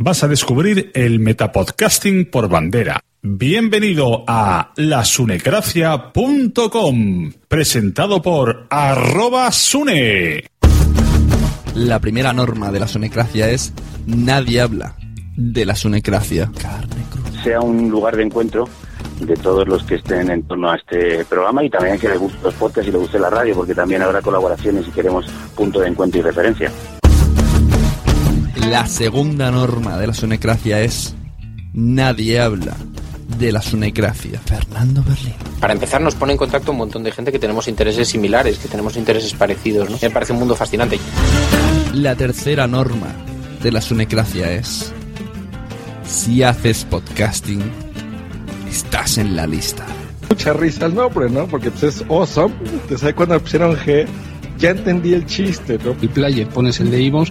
Vas a descubrir el metapodcasting por bandera. Bienvenido a lasunecracia.com, presentado por arroba sune. La primera norma de la sonecracia es nadie habla de la cruda. sea un lugar de encuentro de todos los que estén en torno a este programa y también que les guste los podcasts y les guste la radio, porque también habrá colaboraciones y queremos punto de encuentro y referencia. La segunda norma de la sonecracia es nadie habla de la sonecracia. Fernando Berlín. Para empezar, nos pone en contacto un montón de gente que tenemos intereses similares, que tenemos intereses parecidos. ¿no? Me parece un mundo fascinante. La tercera norma de la sonecracia es si haces podcasting, estás en la lista. Mucha risa el nombre, ¿no? Porque pues, es awesome. Te sabes cuando pusieron G, ya entendí el chiste, ¿no? el player, pones el de iVoox,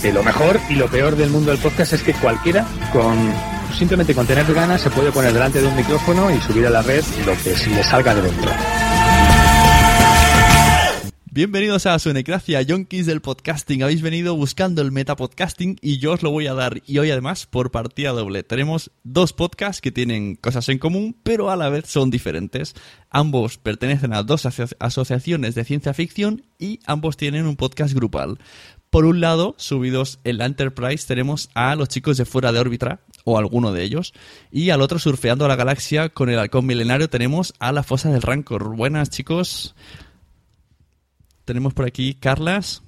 que lo mejor y lo peor del mundo del podcast es que cualquiera con simplemente con tener ganas se puede poner delante de un micrófono y subir a la red lo que se le salga de dentro. Bienvenidos a Sonecracia, yonkis del podcasting. Habéis venido buscando el metapodcasting y yo os lo voy a dar. Y hoy además por partida doble. Tenemos dos podcasts que tienen cosas en común, pero a la vez son diferentes. Ambos pertenecen a dos aso- asociaciones de ciencia ficción y ambos tienen un podcast grupal. Por un lado, subidos en la Enterprise, tenemos a los chicos de Fuera de órbita, o alguno de ellos, y al otro, surfeando la galaxia con el halcón milenario, tenemos a la Fosa del Rancor. Buenas, chicos. Tenemos por aquí Carlas.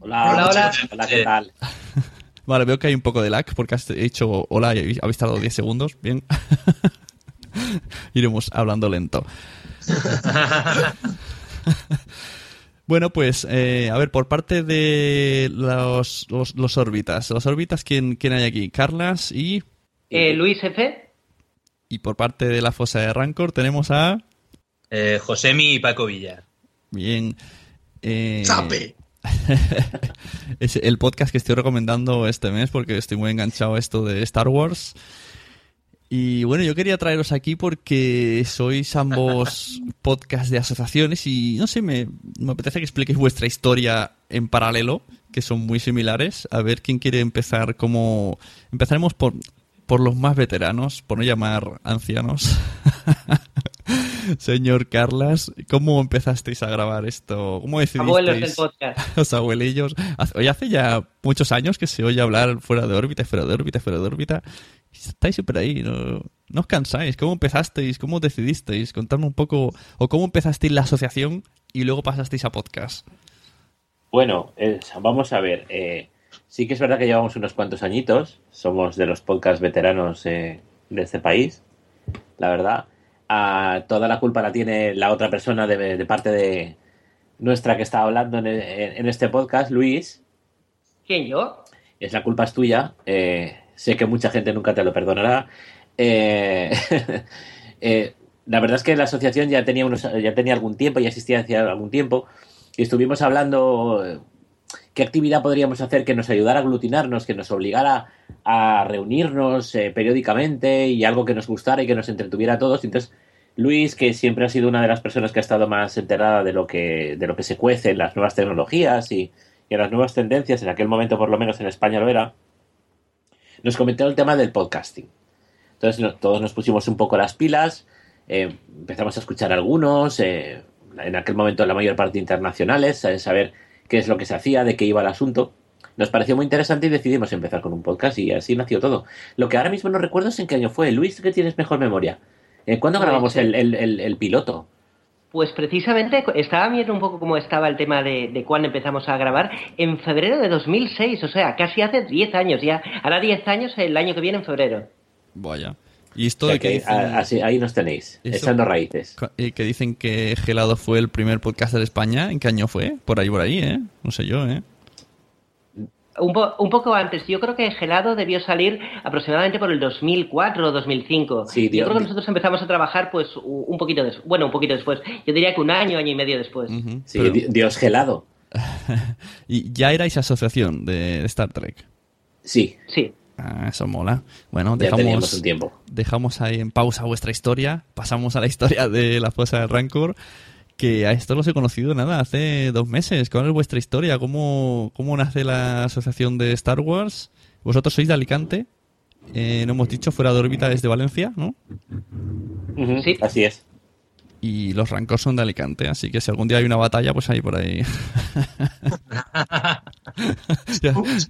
Hola, Hola, hola. Hola, ¿qué tal? Vale, veo que hay un poco de lag porque has hecho hola y habéis tardado 10 segundos. Bien. bueno, pues, eh, a ver, por parte de los, los, los órbitas. Los órbitas, ¿quién, ¿quién hay aquí? Carlas y... Eh, Luis F. Y por parte de la fosa de Rancor tenemos a... Eh, Josemi y Paco Villar. Bien. Eh, ¡Chape! es el podcast que estoy recomendando este mes porque estoy muy enganchado a esto de Star Wars. Y bueno, yo quería traeros aquí porque sois ambos podcasts de asociaciones y no sé, me, me apetece que expliquéis vuestra historia en paralelo, que son muy similares. A ver quién quiere empezar como... Empezaremos por, por los más veteranos, por no llamar ancianos. Señor Carlas, ¿cómo empezasteis a grabar esto? ¿Cómo decidisteis? Abuelos del podcast. Los abuelillos. Hoy hace ya muchos años que se oye hablar fuera de órbita, fuera de órbita, fuera de órbita. Estáis siempre ahí, no, no os cansáis. ¿Cómo empezasteis? ¿Cómo decidisteis? Contadme un poco, o cómo empezasteis la asociación y luego pasasteis a podcast. Bueno, es- vamos a ver. eh, sí que es verdad que llevamos unos cuantos añitos. Somos de los podcast veteranos eh, de este país. La verdad. Ah, toda la culpa la tiene la otra persona de, de parte de nuestra que está hablando en, en este podcast, Luis. ¿Quién, yo? Es la culpa es tuya. eh, sé que mucha gente nunca te lo perdonará. Eh, eh, la verdad es que la asociación ya tenía, unos, ya tenía algún tiempo, ya existía hacía algún tiempo, y estuvimos hablando eh, qué actividad podríamos hacer que nos ayudara a aglutinarnos, que nos obligara a reunirnos eh, periódicamente y algo que nos gustara y que nos entretuviera a todos. Entonces, Luis, que siempre ha sido una de las personas que ha estado más enterada de lo que, de lo que se cuece en las nuevas tecnologías y, y en las nuevas tendencias, en aquel momento por lo menos en España lo era, nos comentó el tema del podcasting. Entonces no- todos nos pusimos un poco las pilas, eh, empezamos a escuchar algunos, eh, en aquel momento la mayor parte internacionales, a saber qué es lo que se hacía, de qué iba el asunto. Nos pareció muy interesante y decidimos empezar con un podcast y así nació todo. Lo que ahora mismo no recuerdo es en qué año fue. Luis, que tienes mejor memoria. Eh, ¿Cuándo grabamos eh, el, el- el- el piloto? Pues precisamente estaba viendo un poco cómo estaba el tema de, de cuándo empezamos a grabar. En febrero de 2006, o sea, casi hace 10 años ya. Hará 10 años el año que viene en febrero. Vaya. Y esto O sea de que que, dicen, a- así- ahí nos tenéis, Eso- echando raíces. eh, que dicen que Gelado fue el primer podcast de España. ¿En qué año fue? Por ahí, por ahí, ¿eh? No sé yo, ¿eh? Un, po- un poco antes, yo creo que Gelado debió salir aproximadamente por el 2004 o 2005. Sí, yo creo que nosotros empezamos a trabajar pues un poquito después, bueno, un poquito después. Yo diría que un año, año y medio después. Sí, Pero- di- Dios gelado. Y ya erais asociación de Star Trek. Sí. Sí. Ah, eso mola. Bueno, dejamos, un tiempo. dejamos ahí en pausa vuestra historia. Pasamos a la historia de la fosa de Rancor. Que a esto los he conocido nada, hace dos meses. ¿Cuál es vuestra historia? ¿Cómo, cómo nace la asociación de Star Wars? Vosotros sois de Alicante. Eh, no hemos dicho, fuera de órbita desde Valencia, ¿no? Sí. Así es. Y los Rancor son de Alicante, así que si algún día hay una batalla, pues ahí por ahí. Somos,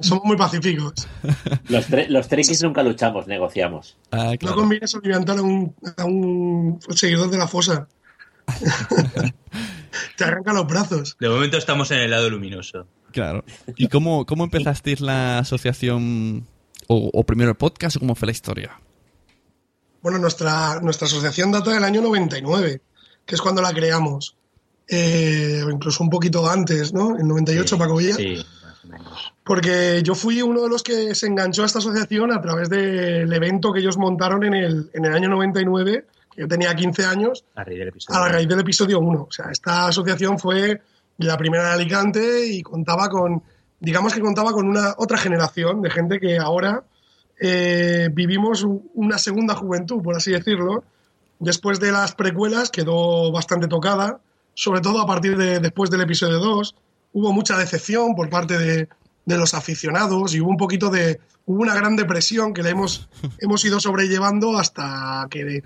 somos muy pacíficos. Los, tre- los nunca luchamos, negociamos. Ah, No conviene soliviantar a un, a un seguidor de la fosa. Te arranca los brazos. De momento estamos en el lado luminoso. Claro. ¿Y cómo, cómo empezasteis la asociación? O, o primero el podcast o cómo fue la historia? Bueno, nuestra, nuestra asociación data del año 99, que es cuando la creamos. Eh, o incluso un poquito antes, ¿no? En 98, Paco Villa. Sí. Porque yo fui uno de los que se enganchó a esta asociación a través del evento que ellos montaron en el, en el año 99, que yo tenía 15 años, A raíz del episodio. a la raíz del episodio 1. O sea, esta asociación fue la primera de Alicante y contaba con, digamos que contaba con una otra generación de gente que ahora eh, vivimos un- una segunda juventud, por así decirlo. Después de las precuelas quedó bastante tocada, sobre todo a partir de después del episodio 2. Hubo mucha decepción por parte de, de los aficionados y hubo un poquito de... Hubo una gran depresión que la hemos, hemos ido sobrellevando hasta que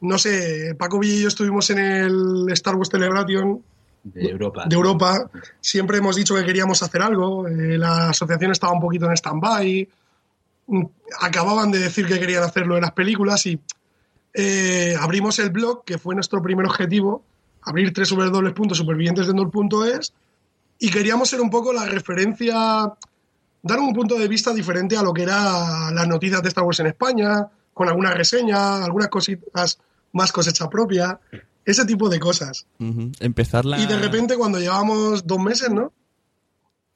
no sé, Paco Villa y yo estuvimos en el Star Wars Celebration De Europa. de Europa. Siempre hemos dicho que queríamos hacer algo. eh, la asociación estaba un poquito en stand-by. Mm, Acababan de decir que querían hacerlo de las películas y eh, abrimos el blog, que fue nuestro primer objetivo, abrir www.supervivientesdendor.es y queríamos ser un poco la referencia, dar un punto de vista diferente a lo que era las noticias de Star Wars en España, con alguna reseña, algunas cositas más cosecha propia. ese tipo de cosas. Empezar la. Y de repente cuando llevábamos dos meses, ¿no?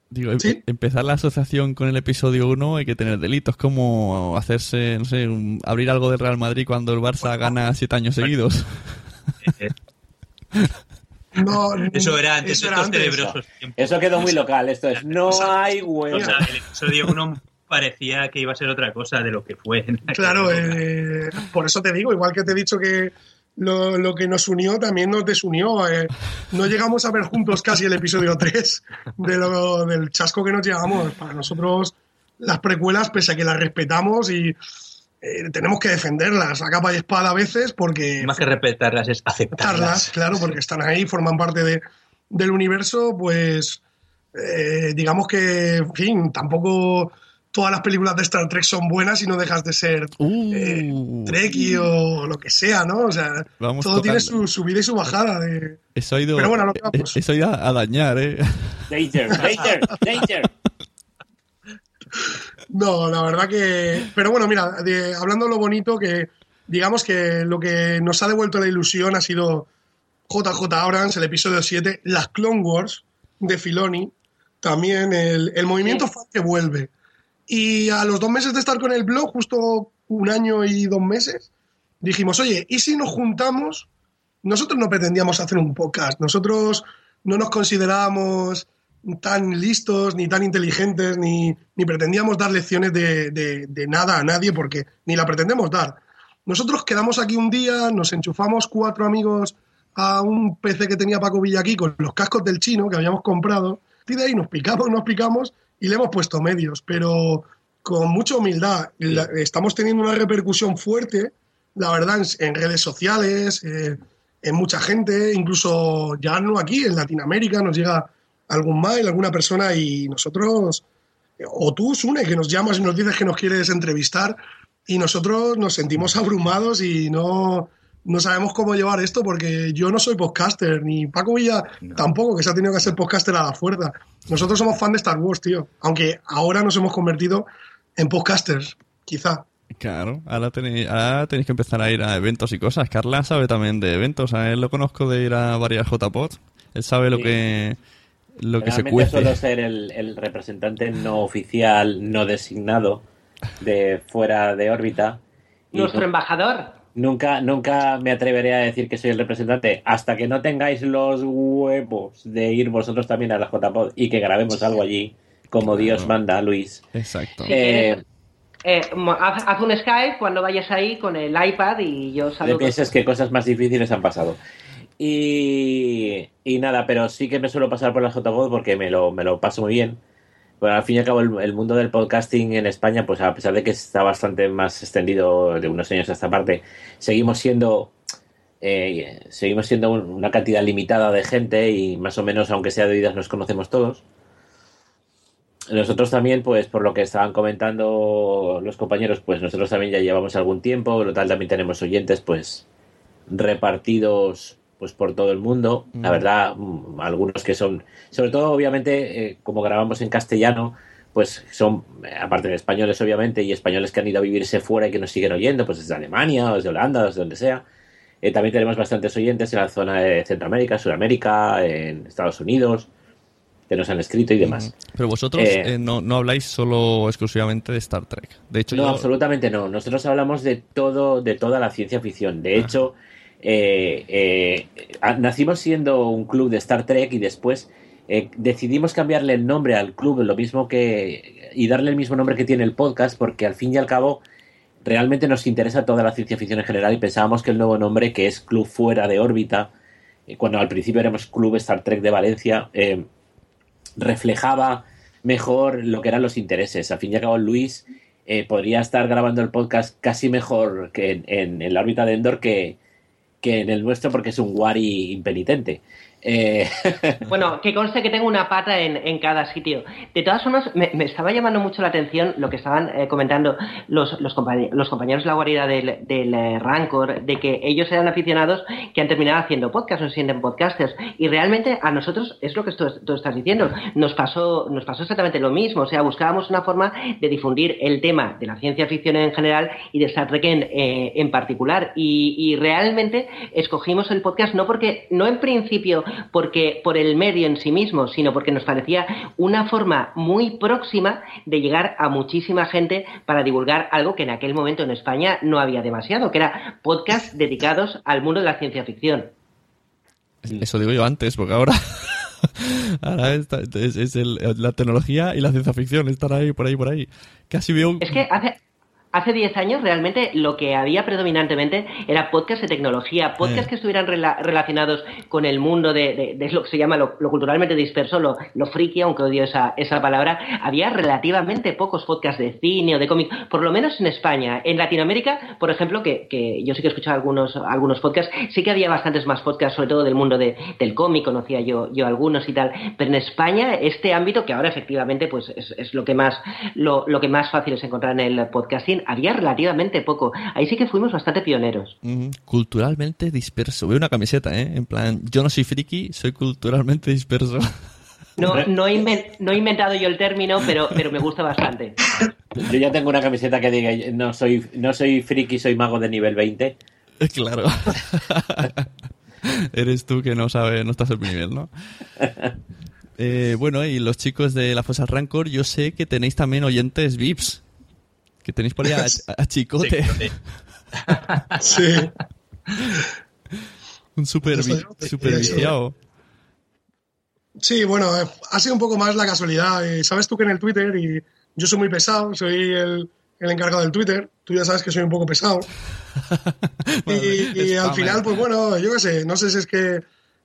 Digo, em- empezar la asociación con el episodio 1 hay que tener delitos como hacerse, no sé, un- abrir algo del Real Madrid cuando el Barça gana siete años seguidos. No, Eso era antes eso era antes. Eso quedó muy local. Esto es, no hay huevo. O sea, el episodio 1 parecía que iba a ser otra cosa de lo que fue. Claro, eh, por eso te digo, igual que te he dicho que lo, lo que nos unió también nos desunió. eh. no llegamos a ver juntos casi el episodio 3 de lo, del chasco que nos llevamos. Para nosotros, las precuelas, pese a que las respetamos y eh, tenemos que defenderlas a capa y espada a veces porque Más que respetarlas es aceptarlas. claro, porque están ahí, forman parte de, del universo, pues eh, digamos que, en fin, tampoco todas las películas de Star Trek son buenas y no dejas de ser eh, Trekkie o lo que sea, ¿no? O sea, Vamos todo tiene su subida y su bajada. De... Eso ha ido, Pero bueno, lo que eh, vamos. eso ha ido a, a dañar, ¿eh? Danger, danger, danger. No, la verdad que. Pero bueno, mira, de- hablando de lo bonito, que digamos que lo que nos ha devuelto la ilusión ha sido JJ Abrams, el episodio 7, las Clone Wars de Filoni, también el, el movimiento fan que vuelve. Y a los dos meses de estar con el blog, justo un año y dos meses, dijimos, oye, ¿y si nos juntamos? Nosotros no pretendíamos hacer un podcast, nosotros no nos considerábamos tan listos, ni tan inteligentes, ni, ni pretendíamos dar lecciones de, de- de nada a nadie, porque ni la pretendemos dar. Nosotros quedamos aquí un día, nos enchufamos cuatro amigos a un PC que tenía Paco Villa aquí con los cascos del chino que habíamos comprado, y de ahí nos picamos, nos picamos y le hemos puesto medios, pero con mucha humildad. La- estamos teniendo una repercusión fuerte, la verdad, en, en redes sociales, eh, en mucha gente, incluso ya no aquí, en Latinoamérica, nos llega algún mail, alguna persona y nosotros, o tú, Sune, que nos llamas y nos dices que nos quieres entrevistar y nosotros nos sentimos abrumados y no, no sabemos cómo llevar esto porque yo no soy podcaster, ni Paco Villa tampoco, que se ha tenido que hacer podcaster a la fuerza. Nosotros somos fan de Star Wars, tío, aunque ahora nos hemos convertido en podcasters, quizá. Claro, ahora tenéis, ahora tenéis que empezar a ir a eventos y cosas. Carla sabe también de eventos, a él lo conozco de ir a varias JPOD. Él sabe lo Sí. que lo que se Realmente cuece. suelo ser el, el representante no oficial, no designado de fuera de órbita. Nuestro nu- embajador. Nunca, nunca me atreveré a decir que soy el representante hasta que no tengáis los huevos de ir vosotros también a la JPod y que grabemos algo allí, como Dios manda, Luis. Exacto. Eh, Eh, haz, un Skype cuando vayas ahí con el iPad y yo saludo. pienses que cosas más difíciles han pasado. Y, y nada, pero sí que me suelo pasar por la JPod porque me lo, me lo paso muy bien. Bueno, al fin y al cabo, el, mundo del podcasting en España, pues a pesar de que está bastante más extendido de unos años a esta parte, seguimos siendo eh, seguimos siendo un- una cantidad limitada de gente y más o menos, aunque sea de oídas, nos conocemos todos. Nosotros también, pues por lo que estaban comentando los compañeros, pues nosotros también ya llevamos algún tiempo, lo tal también tenemos oyentes, pues repartidos pues por todo el mundo. La Mm. verdad, mm, algunos que son, sobre todo obviamente, eh, como grabamos en castellano, pues son, aparte de españoles obviamente, y españoles que han ido a vivirse fuera y que nos siguen oyendo, pues desde Alemania, o desde Holanda, o desde donde sea. Eh, también tenemos bastantes oyentes en la zona de Centroamérica, Sudamérica, en Estados Unidos, que nos han escrito y demás. Pero vosotros Eh, eh, no, no habláis solo exclusivamente de Star Trek. De hecho, no, yo- absolutamente no. Nosotros hablamos de todo, de toda la ciencia ficción. De hecho, eh, eh, nacimos siendo un club de Star Trek y después eh, decidimos cambiarle el nombre al club, lo mismo que y darle el mismo nombre que tiene el podcast, porque al fin y al cabo realmente nos interesa toda la ciencia ficción en general y pensábamos que el nuevo nombre, que es Club Fuera de órbita, eh, cuando al principio éramos Club Star Trek de Valencia, reflejaba mejor lo que eran los intereses. Al fin y al cabo, Luis podría estar grabando el podcast casi mejor que en, en- en la órbita de Endor que, que en el nuestro porque es un Wari impenitente. Eh, Bueno, que conste que tengo una pata en, en cada sitio. De todas formas, me, estaba llamando mucho la atención lo que estaban eh, comentando los, los, compañe- los compañeros de la guarida del, del eh, Rancor, de que ellos eran aficionados que han terminado haciendo podcast, o se sienten podcasters. Y realmente a nosotros es lo que tú, tú estás diciendo. Nos pasó, nos pasó exactamente lo mismo. O sea, buscábamos una forma de difundir el tema de la ciencia ficción en general y de Star Trek en, en particular. Y, y realmente escogimos el podcast no porque, no en principio porque por el medio en sí mismo, sino porque nos parecía una forma muy próxima de llegar a muchísima gente para divulgar algo que en aquel momento en España no había demasiado, que era podcast dedicados al mundo de la ciencia ficción. Eso digo yo antes, porque ahora. ahora es, es el- la tecnología y la ciencia ficción están ahí, por ahí, por ahí. Casi veo. Es que hace, hace 10 años realmente lo que había predominantemente era podcast de tecnología, podcast Eh. que estuvieran rela- relacionados con el mundo de, de- de lo que se llama lo, lo culturalmente disperso, lo, lo friki, aunque odio esa, esa palabra. Había relativamente pocos podcasts de cine o de cómic, por lo menos en España. En Latinoamérica, por ejemplo, que, que yo sí que he escuchado algunos, algunos podcasts, sí que había bastantes más podcasts, sobre todo del mundo de- del cómic, conocía yo, yo algunos y tal. Pero en España, este ámbito, que ahora efectivamente pues es, es lo que más lo, lo que más fácil es encontrar en el podcasting, había relativamente poco. Ahí sí que fuimos bastante pioneros. Culturalmente disperso. Veo una camiseta, ¿eh? En plan, yo no soy friki, soy culturalmente disperso. No, no, he inven- no he inventado yo el término, pero, pero me gusta bastante. yo ya tengo una camiseta que diga, no soy, no soy friki, soy mago de nivel 20. claro. Eres tú que no sabes, no estás al nivel, ¿no? Eh, bueno, y los chicos de la Fosa Rancor, yo sé que tenéis también oyentes VIPs. Que tenéis por ahí a, a Chicote. Sí. Un super, viciado. Sí, bueno, eh, ha sido un poco más la casualidad. Eh, Sabes tú que en el Twitter, y yo soy muy pesado, soy el, el encargado del Twitter, tú ya sabes que soy un poco pesado. y y al final, pues bueno, yo qué sé, no sé si es que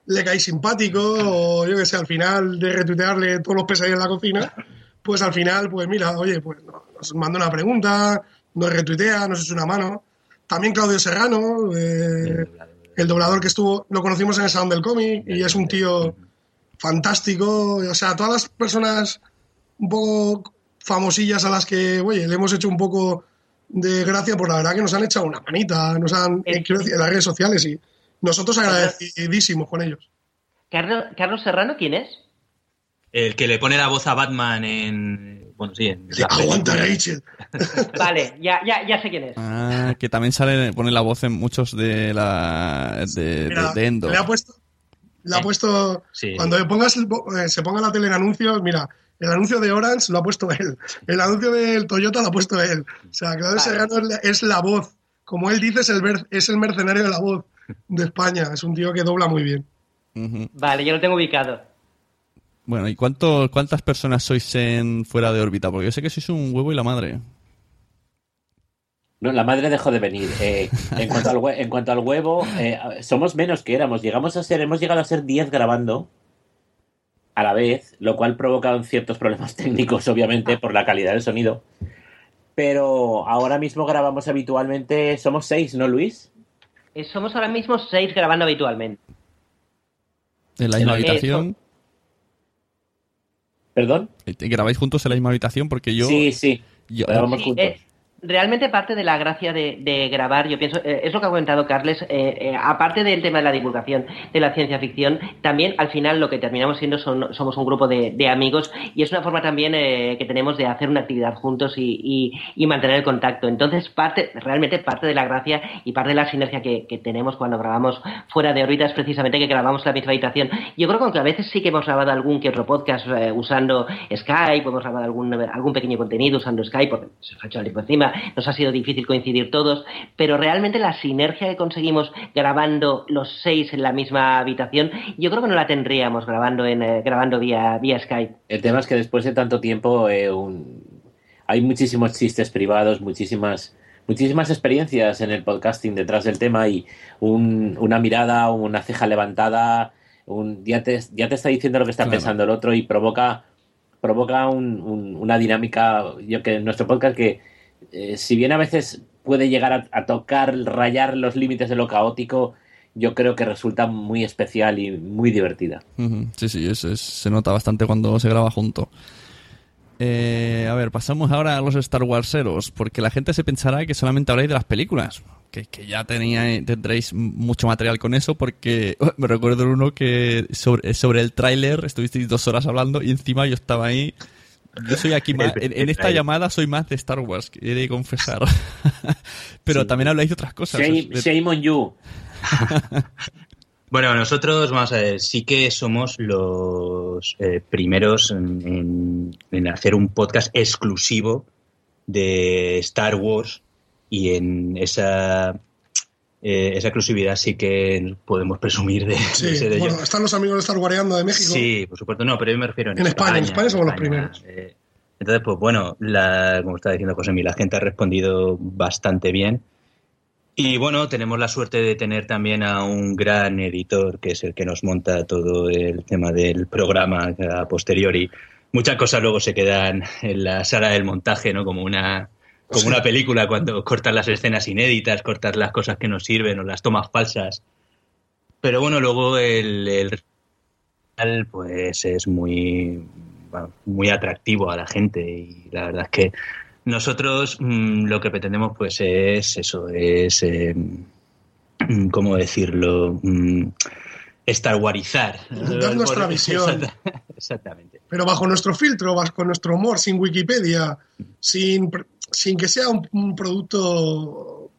le caí simpático o yo qué sé, al final de retuitearle todos los pesadillos en la cocina, pues al final, pues mira, oye, pues no- nos manda una pregunta, nos retuitea, nos echa una mano. También Claudio Serrano, eh, el doblador que estuvo, lo conocimos en el Salón del Cómic y es un tío fantástico. O sea, todas las personas un poco famosillas a las que, oye, le hemos hecho un poco de gracia, pues la verdad que nos han echado una manita, nos han, eh, quiero decir, en las redes sociales y nosotros agradecidísimos con ellos. Carlos, Carlos Serrano, ¿quién es? El que le pone la voz a Batman en. Bueno, sí, en. la Aguanta. Rachel. Vale, ya, ya, ya sé quién es. Ah, que también sale, pone la voz en muchos de la de, Mira, de- de Endo. le ha puesto, le ha puesto Sí. cuando le pongas el bo- eh, se ponga la tele en anuncios, mira, el anuncio de Orange lo ha puesto él, el anuncio del Toyota lo ha puesto él. O sea, Claudio Serrano es la, es la voz, como él dice, es el, ver- es el mercenario de la voz de España, es un tío que dobla muy bien. Vale, yo lo tengo ubicado. Bueno, ¿y cuánto, cuántas personas sois en fuera de órbita? Porque yo sé que sois un huevo y la madre. No, la madre dejó de venir. Eh, en, cuanto al hue- en cuanto al huevo, eh, somos menos que éramos. Llegamos a ser, hemos llegado a ser 10 grabando a la vez, lo cual provoca ciertos problemas técnicos, obviamente, por la calidad del sonido. Pero ahora mismo grabamos habitualmente, somos 6, ¿no, Luis? Eh, somos ahora mismo seis grabando habitualmente. En la misma Eh, habitación. ¿Perdón? ¿Y ¿Grabáis juntos en la misma habitación? Porque yo. Sí, sí. yo- Sí, eh, realmente parte de la gracia de, grabar, yo pienso, eh, es lo que ha comentado Carles, eh, eh, aparte del tema de la divulgación de la ciencia ficción, también al final lo que terminamos siendo son, somos un grupo de, amigos y es una forma también eh, que tenemos de hacer una actividad juntos y, y- mantener el contacto. Entonces, parte, realmente parte de la gracia y parte de la sinergia que, tenemos cuando grabamos fuera de órbita es precisamente que grabamos la misma habitación. Yo creo que aunque a veces sí que hemos grabado algún que otro podcast usando Skype, hemos grabado algún, algún pequeño contenido usando Skype, porque se ha hecho tiempo encima, nos ha sido difícil coincidir todos, pero realmente la sinergia que conseguimos grabando los seis en la misma habitación, yo creo que no la tendríamos grabando en eh, grabando vía, vía Skype. El tema es que después de tanto tiempo eh, un- hay muchísimos chistes privados, muchísimas, muchísimas experiencias en el podcasting detrás del tema y un- una mirada, una ceja levantada, un, ya, te, ya te está diciendo lo que está Claro. pensando el otro y provoca, provoca un- un- una dinámica, yo que en nuestro podcast que eh, si bien a veces puede llegar a, tocar, rayar los límites de lo caótico, yo creo que resulta muy especial y muy divertida. Sí, sí, es- es- se nota bastante cuando se graba junto. Eh, a ver, pasamos ahora a los Star Warseros, porque la gente se pensará que solamente habláis de las películas, que, que ya tenía, tendréis mucho material con eso, porque me recuerdo uno que sobre, sobre el tráiler estuvisteis dos horas hablando y encima yo estaba ahí. Yo soy aquí más, en, en esta llamada soy más de Star Wars, he de confesar. Pero Sí. también habláis de otras cosas. Shame, De- shame on you. Bueno, nosotros, vamos a ver, sí que somos los eh, primeros en, en- en hacer un podcast exclusivo de Star Wars y en esa, eh, esa exclusividad sí que podemos presumir de, de Sí, ser ellos. bueno, están los amigos de Star Wareando de México. Sí, por supuesto, no, pero yo me refiero en, En España, en España somos los España, eh, entonces, pues bueno, la, como está diciendo José la gente ha respondido bastante bien. Y bueno, tenemos la suerte de tener también a un gran editor, que es el que nos monta todo el tema del programa a posteriori. Muchas cosas luego se quedan en la sala del montaje, ¿no? Como una, como Sí. una película, cuando cortas las escenas inéditas, cortas las cosas que no sirven o las tomas falsas. Pero bueno, luego el, el pues es muy, bueno, muy atractivo a la gente y la verdad es que nosotros mm, lo que pretendemos pues es eso, es, eh, ¿cómo decirlo? Mm, Star Warizar. Dar nuestra visión. Exacta- Exactamente. pero bajo nuestro filtro, bajo nuestro humor, sin Wikipedia, sin, sin que sea un, un producto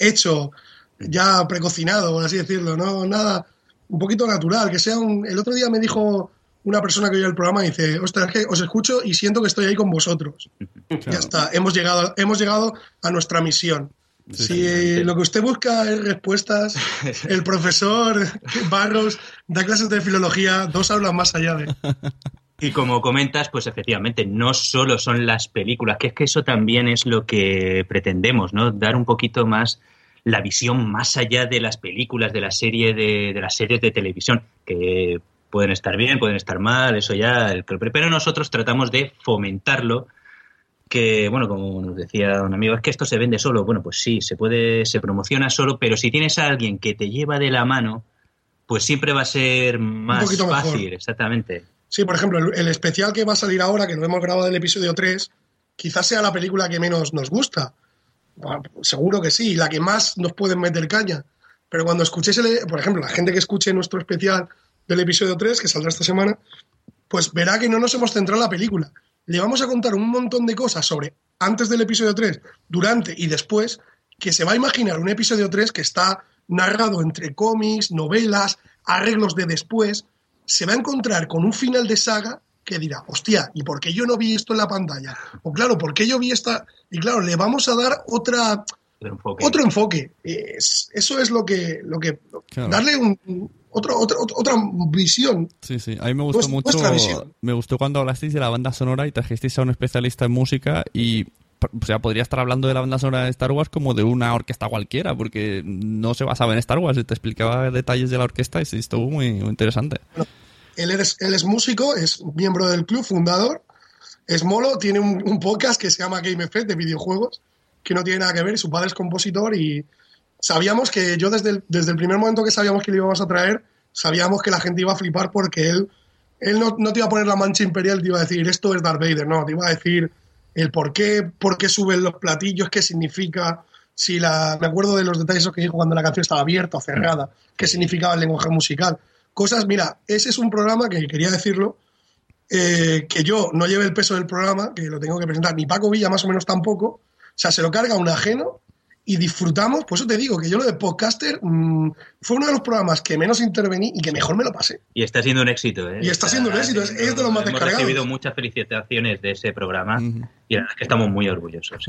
hecho, ya precocinado, por así decirlo, ¿no? Nada, un poquito natural, que sea un... El otro día me dijo una persona que oye el programa, dice, ostras, que os escucho y siento que estoy ahí con vosotros. Ya está, hemos llegado, hemos llegado a nuestra misión. Si lo que usted busca es respuestas, el profesor Barros da clases de filología, dos hablan más allá de... Y como comentas, pues efectivamente, no solo son las películas, que es que eso también es lo que pretendemos, ¿no? Dar un poquito más la visión más allá de las películas, de la serie de, de las series de televisión, que pueden estar bien, pueden estar mal, eso ya, el- pero nosotros tratamos de fomentarlo, que, bueno, como nos decía un amigo, es que esto se vende solo. Bueno, pues sí, se puede, se promociona solo, pero si tienes a alguien que te lleva de la mano, pues siempre va a ser más mejor. fácil, exactamente. Sí, por ejemplo, el, el especial que va a salir ahora, que lo hemos grabado del episodio 3, quizás sea la película que menos nos gusta. Bueno, seguro que sí, la que más nos pueden meter caña. Pero cuando escuchéis, el, por ejemplo, la gente que escuche nuestro especial del episodio 3, que saldrá esta semana, pues verá que no nos hemos centrado en la película. Le vamos a contar un montón de cosas sobre antes del episodio 3, durante y después, que se va a imaginar un episodio 3 que está narrado entre cómics, novelas, arreglos de después. Se va a encontrar con un final de saga que dirá, hostia, ¿y por qué yo no vi esto en la pantalla? O claro, ¿por qué yo vi esta? Y claro, le vamos a dar otra, Otro enfoque. otro enfoque. Es- eso es lo que, lo que Claro. darle un, otro- otro- otra visión. Sí, sí. A mí me gustó mucho. Me gustó cuando hablasteis de la banda sonora y trajisteis a un especialista en música y. O sea, podría estar hablando de la banda sonora de Star Wars como de una orquesta cualquiera, porque no se basaba en Star Wars y te explicaba detalles de la orquesta y sí, estuvo muy, muy interesante. Él es, él es músico, es miembro del club, fundador, es molo, tiene un, un podcast que se llama Game Effect de videojuegos, que no tiene nada que ver, su padre es compositor y sabíamos que yo desde el, desde el primer momento que sabíamos que le íbamos a traer, sabíamos que la gente iba a flipar porque él, él no, no te iba a poner la mancha imperial, te iba a decir esto es Darth Vader, no, te iba a decir el por qué, por qué suben los platillos, qué significa, si la, me acuerdo de los detalles que dijo cuando la canción estaba abierta o cerrada, qué significaba el lenguaje musical. Cosas, mira, ese es un programa que quería decirlo, eh, que yo no lleve el peso del programa, que lo tengo que presentar, ni Paco Villa más o menos tampoco, o sea, se lo carga un ajeno y disfrutamos, por eso te digo que yo lo de podcaster mm, fue uno de los programas que menos intervení y que mejor me lo pasé. Y está siendo un éxito, ¿eh? Y está siendo un éxito, es- es de los más Hemos descargados. recibido muchas felicitaciones de ese programa y la verdad es que estamos muy orgullosos.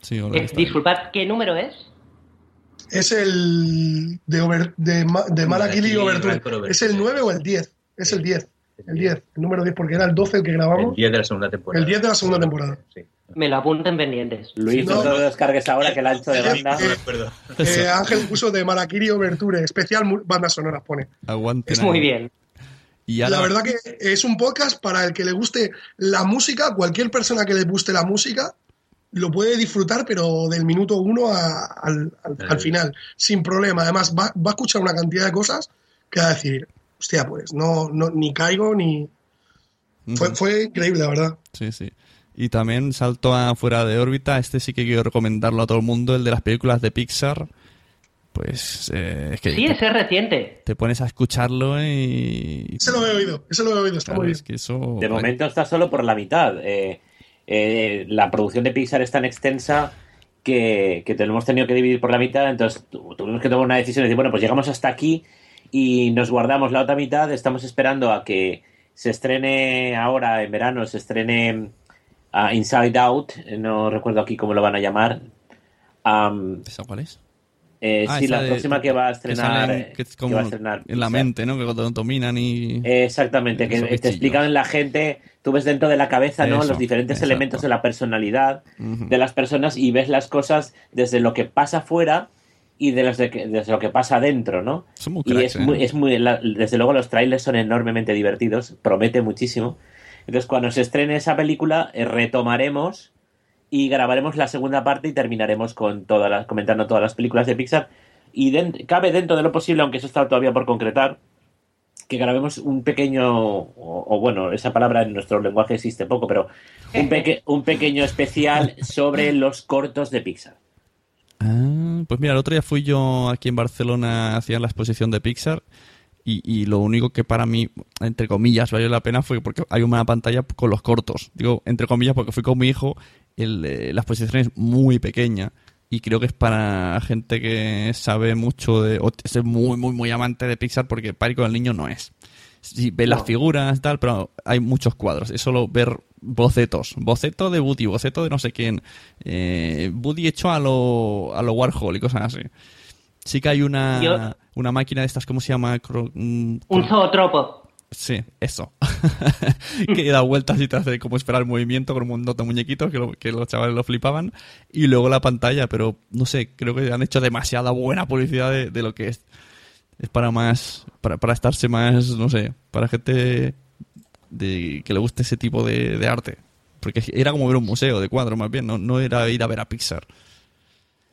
Sí, Eh, disculpad, ¿qué número es? Es el de, over, de, de Malakili Malakili, Overture. ¿Es el 9 o el 10? Es el 10. El 10, el número 10, porque era el 12 el que grabamos. El 10 de la segunda temporada. El 10 de la segunda temporada. Me lo apunten pendientes. Luis, no, te lo descargues ahora que el ancho de banda. Eh, Ángel puso de Malakiri Overture, especial bandas sonoras, pone. Aguante. Es muy bien. Y La verdad que es un podcast para el que le guste la música, cualquier persona que le guste la música, lo puede disfrutar, pero del minuto uno a- al, al- al final, sin problema. Además, va, va a escuchar una cantidad de cosas que va a decir, hostia, pues no, no ni caigo ni... Fue, fue increíble, la verdad. Sí, sí. Y también salto a fuera de órbita. Este sí que quiero recomendarlo a todo el mundo, el de las películas de Pixar. Pues eh, es que Sí, ese es reciente. te pones a escucharlo y... Ese lo he oído, ese lo he oído, está Claro, muy bien. es que eso... De momento está solo por la mitad. Eh, eh, la producción de Pixar es tan extensa que, que te lo hemos tenido que dividir por la mitad, entonces tu- tuvimos que tomar una decisión y decir, bueno, pues llegamos hasta aquí y nos guardamos la otra mitad, estamos esperando a que se estrene ahora en verano, se estrene Inside Out, no recuerdo aquí cómo lo van a llamar. Am, ¿Esa cuál es? eh, Ah, sí, la de- próxima que va a que estrenar, salen- eh, que es que va a estrenar en la mente, ¿no? Que cuando dominan y... Exactamente, que te explican en la gente, tú ves dentro de la cabeza, ¿no? Eso, Los diferentes exacto. elementos de la personalidad de las personas y ves las cosas desde lo que pasa afuera y de desde, que- desde lo que pasa adentro, ¿no? Son muy y cracks, es ¿eh? muy, es muy, la- desde luego los trailers son enormemente divertidos, promete muchísimo. Entonces cuando se estrene esa película eh, retomaremos y grabaremos la segunda parte y terminaremos con todas las, comentando todas las películas de Pixar. Y cabe dentro de lo posible, aunque eso está todavía por concretar, que grabemos un pequeño, o, o bueno, esa palabra en nuestro lenguaje existe poco, pero un, peque- un pequeño especial sobre los cortos de Pixar. Ah, pues mira, el otro día fui yo aquí en Barcelona, hacían la exposición de Pixar y, y lo único que para mí, entre comillas, valió la pena fue porque hay una pantalla con los cortos. Digo, entre comillas, porque fui con mi hijo, el, eh, la exposición es muy pequeña y creo que es para gente que sabe mucho de, o es muy, muy, muy amante de Pixar porque para ir con el niño no es. Sí, ves las figuras, tal, pero hay muchos cuadros. Es solo ver bocetos. Boceto de Woody, boceto de no sé quién. Eh, Woody hecho a lo, a lo Warhol y cosas así. Sí que hay una, Yo- una máquina de estas, ¿cómo se llama? Cro- mm, Un zootropo. Sí, eso. que da vueltas y te hace como esperar el movimiento con un montón de muñequitos que, lo- que los chavales lo flipaban. Y luego la pantalla, pero no sé, creo que han hecho demasiada buena publicidad de, de lo que es. Es para más, para, para estarse más, no sé, para gente de, que le guste ese tipo de, de arte. Porque era como ver un museo de cuadros más bien, no, no era ir a ver a Pixar.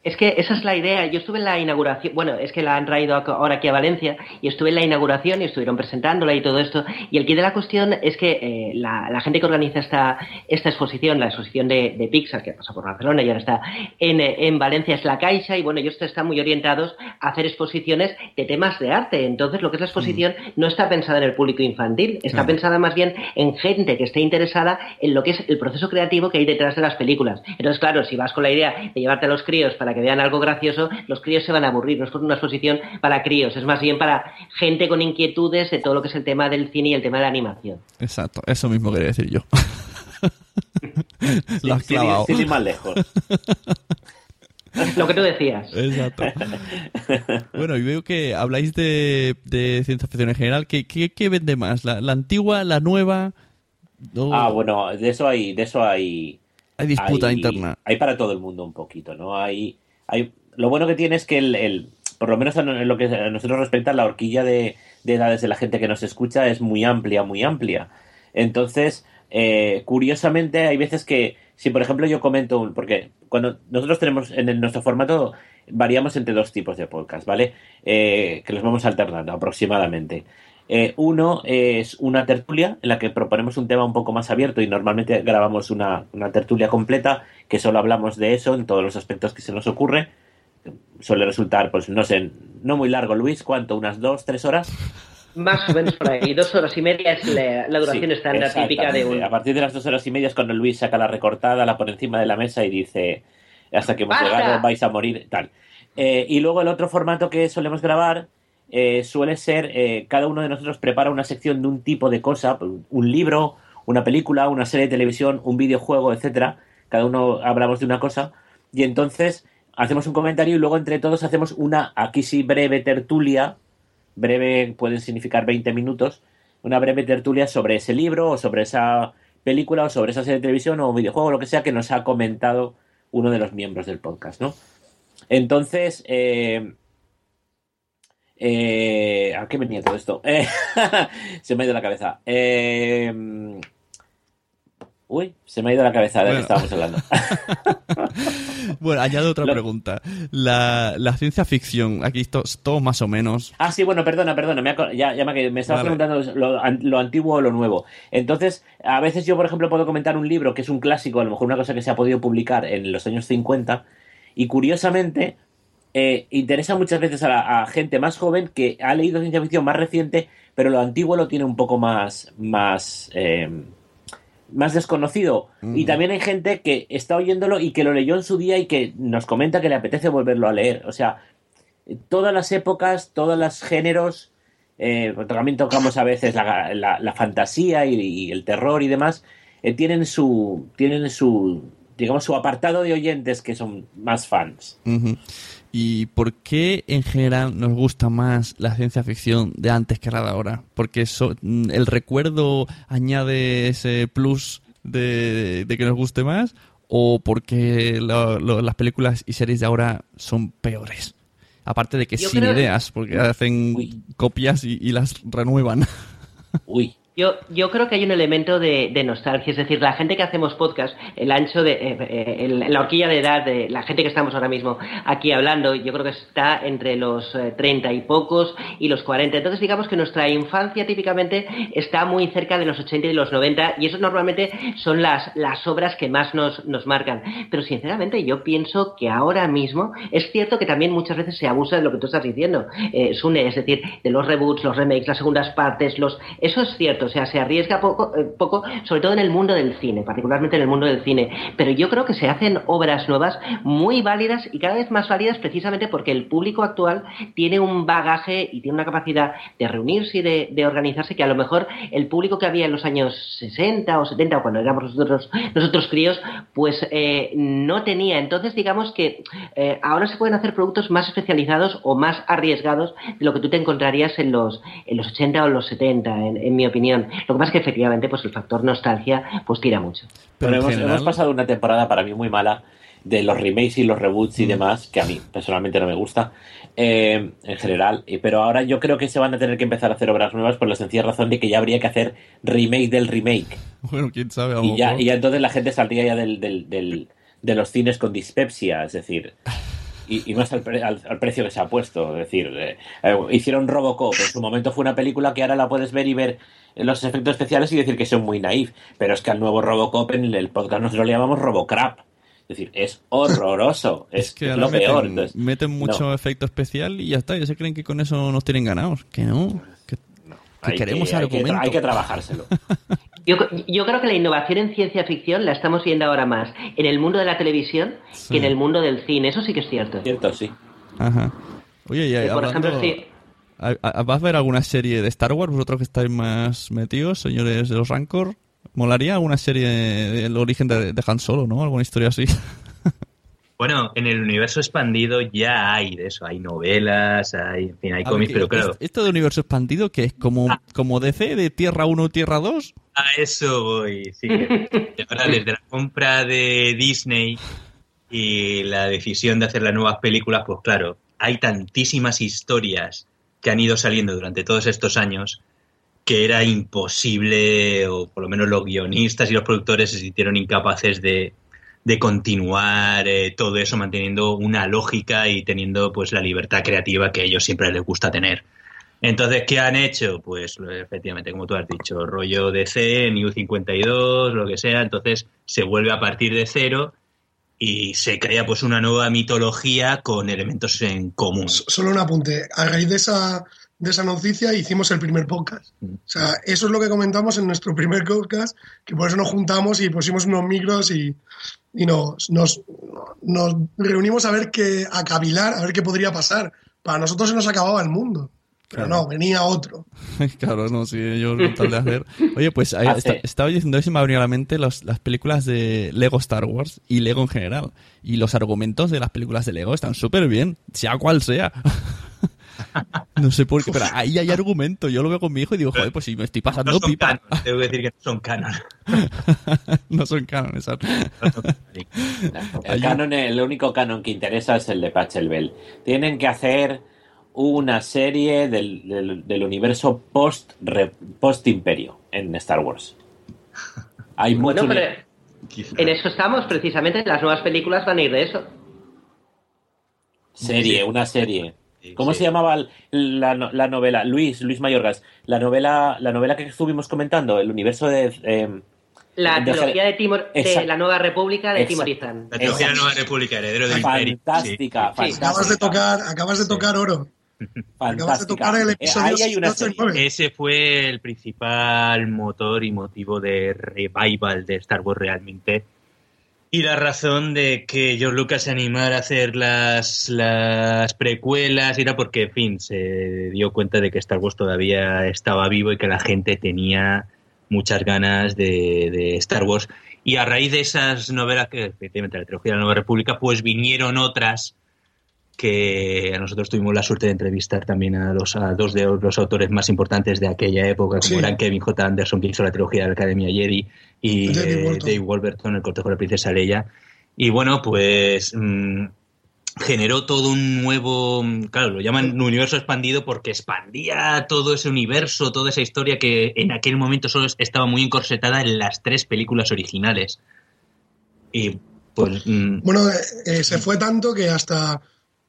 Es que esa es la idea. Yo estuve en la inauguración, bueno, es que la han traído ahora aquí a Valencia y estuve en la inauguración y estuvieron presentándola y todo esto. Y el quid de la cuestión es que eh, la, la gente que organiza esta, esta exposición, la exposición de, de Pixar, que pasa por Barcelona y ahora está en, en Valencia, es la Caixa y bueno, ellos están muy orientados a hacer exposiciones de temas de arte. Entonces, lo que es la exposición no está pensada en el público infantil, está Claro. pensada más bien en gente que esté interesada en lo que es el proceso creativo que hay detrás de las películas. Entonces, claro, si vas con la idea de llevarte a los críos para que vean algo gracioso, los críos se van a aburrir. No es una exposición para críos, es más bien para gente con inquietudes de todo lo que es el tema del cine y el tema de la animación. Exacto, eso mismo quería decir yo. Lo has Sin clavado. sin ir más lejos. Lo que tú decías. Exacto. Bueno, y veo que habláis de, de ciencia ficción en general. ¿Qué, qué, qué vende más? ¿La, la antigua, la nueva? No. Ah, bueno, de eso hay, de eso hay. Hay disputa hay- interna. Hay para todo el mundo un poquito, ¿no? Hay, hay. Lo bueno que tiene es que el, el- por lo menos en lo que a nosotros respecta, la horquilla de, de edades de la gente que nos escucha es muy amplia, muy amplia. Entonces, eh, curiosamente, hay veces que, si por ejemplo yo comento, un- porque cuando nosotros tenemos en el- nuestro formato, variamos entre dos tipos de podcast, ¿vale? Eh, que los vamos alternando aproximadamente. Eh, uno es una tertulia en la que proponemos un tema un poco más abierto y normalmente grabamos una, una tertulia completa que solo hablamos de eso en todos los aspectos que se nos ocurre. Suele resultar, pues no sé, no muy largo, Luis, ¿cuánto? ¿Unas dos, tres horas? Más o menos por ahí. Dos horas y media es la, la duración Sí, estándar típica de un. A partir de las dos horas y media es cuando Luis saca la recortada, la pone encima de la mesa y dice, hasta que hemos ¡Basta! llegado vais a morir, tal. Eh, y luego el otro formato que solemos grabar eh, suele ser, eh, cada uno de nosotros prepara una sección de un tipo de cosa, un libro, una película, una serie de televisión, un videojuego, etcétera. Cada uno hablamos de una cosa y entonces hacemos un comentario y luego entre todos hacemos una, aquí sí, breve tertulia, breve pueden significar 20 minutos, una breve tertulia sobre ese libro o sobre esa película o sobre esa serie de televisión o videojuego, lo que sea que nos ha comentado uno de los miembros del podcast, ¿no? Entonces, eh, eh, ¿a qué venía todo esto? Eh, se me ha ido la cabeza. Eh, Uy, se me ha ido la cabeza de Bueno. que estábamos hablando. Bueno, añado otra Lo- pregunta. La, la ciencia ficción, aquí to- todo más o menos. Ah, sí, bueno, perdona, perdona, me, ha ya, ya me, me estabas Vale. preguntando lo, an- lo antiguo o lo nuevo. Entonces, a veces yo, por ejemplo, puedo comentar un libro que es un clásico, a lo mejor una cosa que se ha podido publicar en los años 50, y curiosamente eh, interesa muchas veces a, la- a gente más joven que ha leído ciencia ficción más reciente, pero lo antiguo lo tiene un poco más, más, eh, más desconocido. Y también hay gente que está oyéndolo y que lo leyó en su día y que nos comenta que le apetece volverlo a leer. O sea, todas las épocas, todos los géneros, eh, también tocamos a veces la, la- la fantasía y, y el terror y demás, eh, tienen su, tienen su, digamos, su apartado de oyentes que son más fans. ¿Y por qué en general nos gusta más la ciencia ficción de antes que la de ahora? Porque so- mm, el recuerdo añade ese plus de, de que nos guste más o porque lo- lo- las películas y series de ahora son peores. Aparte de que Yo sin creo- ideas, porque hacen copias y, y las renuevan. Uy. Yo, yo creo que hay un elemento de, nostalgia, es decir, la gente que hacemos podcast, el ancho de eh, eh, la horquilla de edad de la gente que estamos ahora mismo aquí hablando, yo creo que está entre los eh, 30 y pocos y los 40. Entonces, digamos que nuestra infancia típicamente está muy cerca de los 80 y los 90 y eso normalmente son las, las obras que más nos, nos marcan. Pero sinceramente yo pienso que ahora mismo es cierto que también muchas veces se abusa de lo que tú estás diciendo, eh, Sune, es decir, de los reboots, los remakes, las segundas partes, los eso es cierto, o sea, se arriesga poco, eh, poco, sobre todo en el mundo del cine, particularmente en el mundo del cine. Pero yo creo que se hacen obras nuevas muy válidas y cada vez más válidas precisamente porque el público actual tiene un bagaje y tiene una capacidad de reunirse y de, organizarse que a lo mejor el público que había en los años 60 o 70 o cuando éramos nosotros, nosotros críos, pues eh, no tenía. Entonces, digamos que eh, ahora se pueden hacer productos más especializados o más arriesgados de lo que tú te encontrarías en los, en los 80 o los 70, en, en mi opinión. Lo que pasa es que efectivamente pues el factor nostalgia pues tira mucho. Pero, hemos, hemos pasado una temporada para mí muy mala de los remakes y los reboots y demás, que a mí personalmente no me gusta eh, en general. Pero ahora yo creo que se van a tener que empezar a hacer obras nuevas por la sencilla razón de que ya habría que hacer remake del remake. Bueno, quién sabe. a Y ya, mejor. y ya entonces la gente saldría ya del, del- del- de los cines con dispepsia, es decir, y, y más al, pre- al- al precio que se ha puesto. Es decir, eh, eh, hicieron Robocop, en su momento fue una película que ahora la puedes ver y ver los efectos especiales y decir que son muy naif, pero es que al nuevo Robocop en el podcast nosotros le llamamos Robocrap. Es decir, es horroroso, es, que es lo peor. meten, entonces, meten mucho no. efecto especial y ya está. Ya se creen que con eso nos tienen ganados. Que no. Que, queremos que- hay que tra- argumento. hay que trabajárselo. Yo, yo creo que la innovación en ciencia ficción la estamos viendo ahora más en el mundo de la televisión que en el mundo del cine. Eso sí que es cierto. Cierto, sí. Ajá. Oye, y Eh, por hablando- ejemplo, sí. ¿A- a- ¿Vas a ver alguna serie de Star Wars? Vosotros que estáis más metidos, señores de los Rancor. ¿Molaría alguna serie del origen de, de Han Solo, no? Alguna historia así. Bueno, en el universo expandido ya hay de eso, hay novelas, hay, en fin, hay cómics, ¿qué- pero claro, Esto de universo expandido, que es como, como DC de Tierra 1 Tierra 2. a eso voy, sí. Ahora, desde la compra de Disney y la decisión de hacer las nuevas películas, pues claro, hay tantísimas historias que han ido saliendo durante todos estos años que era imposible, o por lo menos los guionistas y los productores se sintieron incapaces de, de continuar eh, todo eso manteniendo una lógica y teniendo pues la libertad creativa que a ellos siempre les gusta tener. Entonces, ¿qué han hecho? Pues efectivamente, como tú has dicho, rollo DC, New 52, lo que sea, entonces se vuelve a partir de cero y se crea pues una nueva mitología con elementos en común. Solo un apunte. A raíz de esa, de esa noticia hicimos el primer podcast. O sea, eso es lo que comentamos en nuestro primer podcast, que por eso nos juntamos y pusimos unos micros y, y nos, nos, nos reunimos a ver qué, a cavilar, a ver qué podría pasar. Para nosotros se nos acababa el mundo. Pero Claro. no, venía otro. claro, no, sí, yo con tal de hacer. Oye, pues ahí Hace- está- estaba diciendo y me ha venido a la mente los- las películas de Lego Star Wars y Lego en general. Y los argumentos de las películas de Lego están súper bien, sea cual sea. no sé por qué, pero ahí hay argumento. Yo lo veo con mi hijo y digo, joder, pues si me estoy pasando No son pipa. canon, tengo que decir que no son canon. no son canon, exacto. El, canon, el único canon que interesa es el de Pachelbel. Tienen que hacer una serie del, del- del universo post, re- post imperio en Star Wars. Hay Bueno, mucho... pero en eso estamos, precisamente. Las nuevas películas van a ir de eso. Serie, una serie. ¿Cómo se llamaba la, la novela? Luis, Luis Mayorgas. La novela, la novela que estuvimos comentando, el universo de... eh, La de- trilogía de, Timor, de la Nueva República de. Timorizán. La trilogía de la Nueva República, heredero del. Fantástica, Sí. Acabas de tocar, acabas de tocar oro. Acabas de tocar el episodio Eh, ahí hay una 8 y serie. 9. Ese fue el principal motor y motivo de revival de Star Wars realmente. Y la razón de que George Lucas se animara a hacer las, las precuelas era porque, en fin, se dio cuenta de que Star Wars todavía estaba vivo y que la gente tenía muchas ganas de, de Star Wars. Y a raíz de esas novelas, que efectivamente la trilogía de la Nueva República, pues vinieron otras que a nosotros tuvimos la suerte de entrevistar también a, los, a dos de los autores más importantes de aquella época, como Sí. eran Kevin J. Anderson, que hizo la trilogía de la Academia Jedi, y David eh. Dave Wolverton, el cortejo de la princesa Leia. Y bueno, pues mm, generó todo un nuevo, claro, lo llaman un universo expandido porque expandía todo ese universo, toda esa historia que en aquel momento solo estaba muy encorsetada en las tres películas originales. Y pues... mm, Bueno, eh, eh, se fue tanto que hasta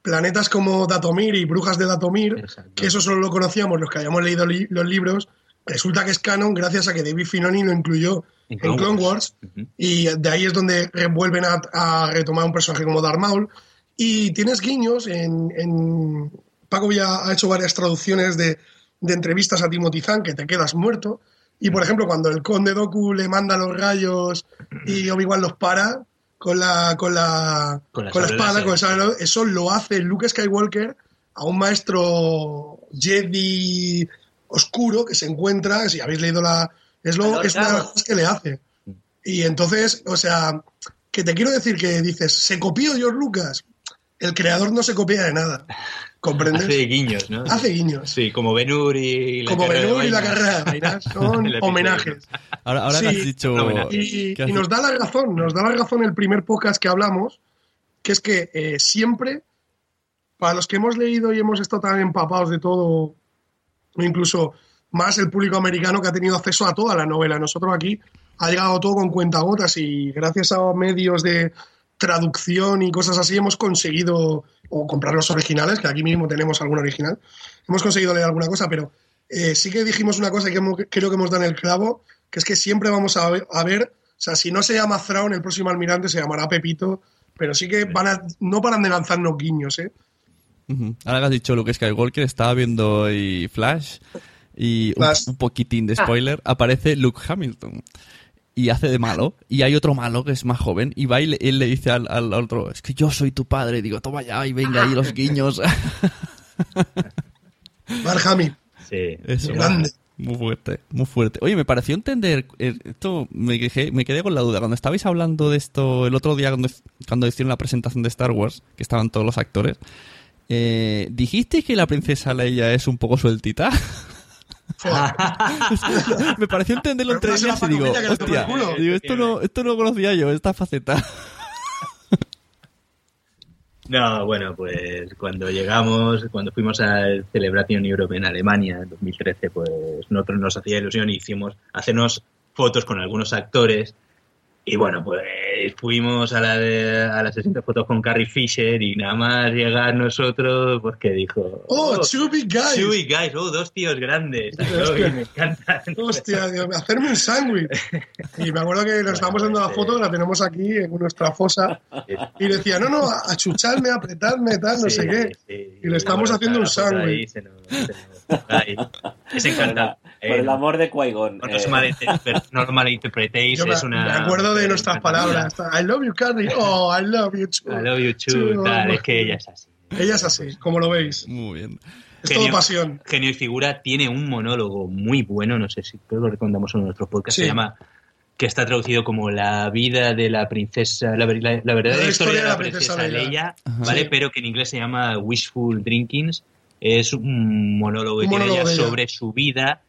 planetas como Datomir y Brujas de Datomir, que eso solo lo conocíamos los que habíamos leído li- los libros, resulta que es canon gracias a que David Filoni lo incluyó en Clone Clone, Wars. Wars, y de ahí es donde vuelven a, a retomar un personaje como Darth Maul. Y tienes guiños en... en- Paco ya ha hecho varias traducciones de, de entrevistas a Timothy Zahn que te quedas muerto. Y por ejemplo, cuando el conde Doku le manda los rayos y Obi-Wan los para con la, con la, Con la con la sable espada, con el sable eso lo hace Luke Skywalker a un maestro Jedi oscuro que se encuentra, si habéis leído la... Es, lo, Claro, es una de las cosas que le hace. Y entonces, o sea, que te quiero decir que dices, se copió George Lucas. El creador no se copia de nada. ¿Comprendes? Hace guiños, ¿no? Hace guiños. Sí, como Ben-Hur y la Como carrera de Ben-Hur y la carrera son homenajes. Ahora, ahora que has dicho... Y, y nos da la razón, nos da la razón el primer podcast que hablamos, que es que eh, siempre, para los que hemos leído y hemos estado tan empapados de todo, o incluso más el público americano que ha tenido acceso a toda la novela, nosotros aquí ha llegado todo con cuentagotas y gracias a medios de traducción y cosas así hemos conseguido, o comprar los originales, que aquí mismo tenemos algún original, hemos conseguido leer alguna cosa, pero eh, sí que dijimos una cosa que hemos- creo que hemos dado en el clavo, que es que siempre vamos a ver, a ver, o sea, si no se llama Thrawn, el próximo almirante se llamará Pepito, pero sí que van a, no paran de lanzarnos guiños, ¿eh? Ahora que has dicho Luke Skywalker, estaba viendo y Flash y un- Flash. Un, poquitín de Ah. spoiler, aparece Luke Hamilton y hace de malo y hay otro malo que es más joven y va y le, él le dice al, al otro, es que yo soy tu padre, y digo, toma ya y venga ahí los guiños. Mark Hamill. Sí. Eso, Grande. Muy fuerte, muy fuerte. Oye, me pareció entender, eh, esto me quedé, me quedé con la duda, cuando estabais hablando de esto el otro día cuando, cuando hicieron la presentación de Star Wars, que estaban todos los actores, eh, ¿dijisteis que la princesa Leia es un poco sueltita? me pareció entenderlo la líneas y digo, hostia, digo, esto no, esto no conocía yo, esta faceta. No, bueno, pues cuando llegamos, cuando fuimos al Celebration Europe en Alemania en 2013, pues nosotros nos hacía ilusión y hicimos hacernos fotos con algunos actores. Y bueno, pues fuimos a la, de- a la sesión de fotos con Carrie Fisher y nada más llegar nosotros, pues que dijo... ¡Oh, two big guys! Big guys, oh, dos tíos grandes. Hostia. Me encanta. Hostia, Dios hacerme un sándwich. Y me acuerdo que nos estábamos dando la foto, la tenemos aquí en nuestra fosa, y decía, no, no, achuchadme, apretadme, tal, no Sí, sé qué. sí. Y le estamos haciendo un sándwich. Es encantador. Por el Eh, amor de Qui-Gon. No, os eh, no lo malinterpretéis, me, es una... me acuerdo de nuestras palabras. I love you, Carrie. Oh, I love you too. I love you too, tal, es que ella es así. Ella es así, como lo veis. Muy bien. Es todo pasión. Genio y figura tiene un monólogo muy bueno, no sé si creo que lo recomendamos en nuestro podcast, Sí. se llama que está traducido como la vida de la princesa, la, la- la verdadera La historia de la princesa, Leia, Ajá. ¿vale? Sí. Pero que en inglés se llama Wishful Drinkings. Es un monólogo que Un tiene ella. sobre su vida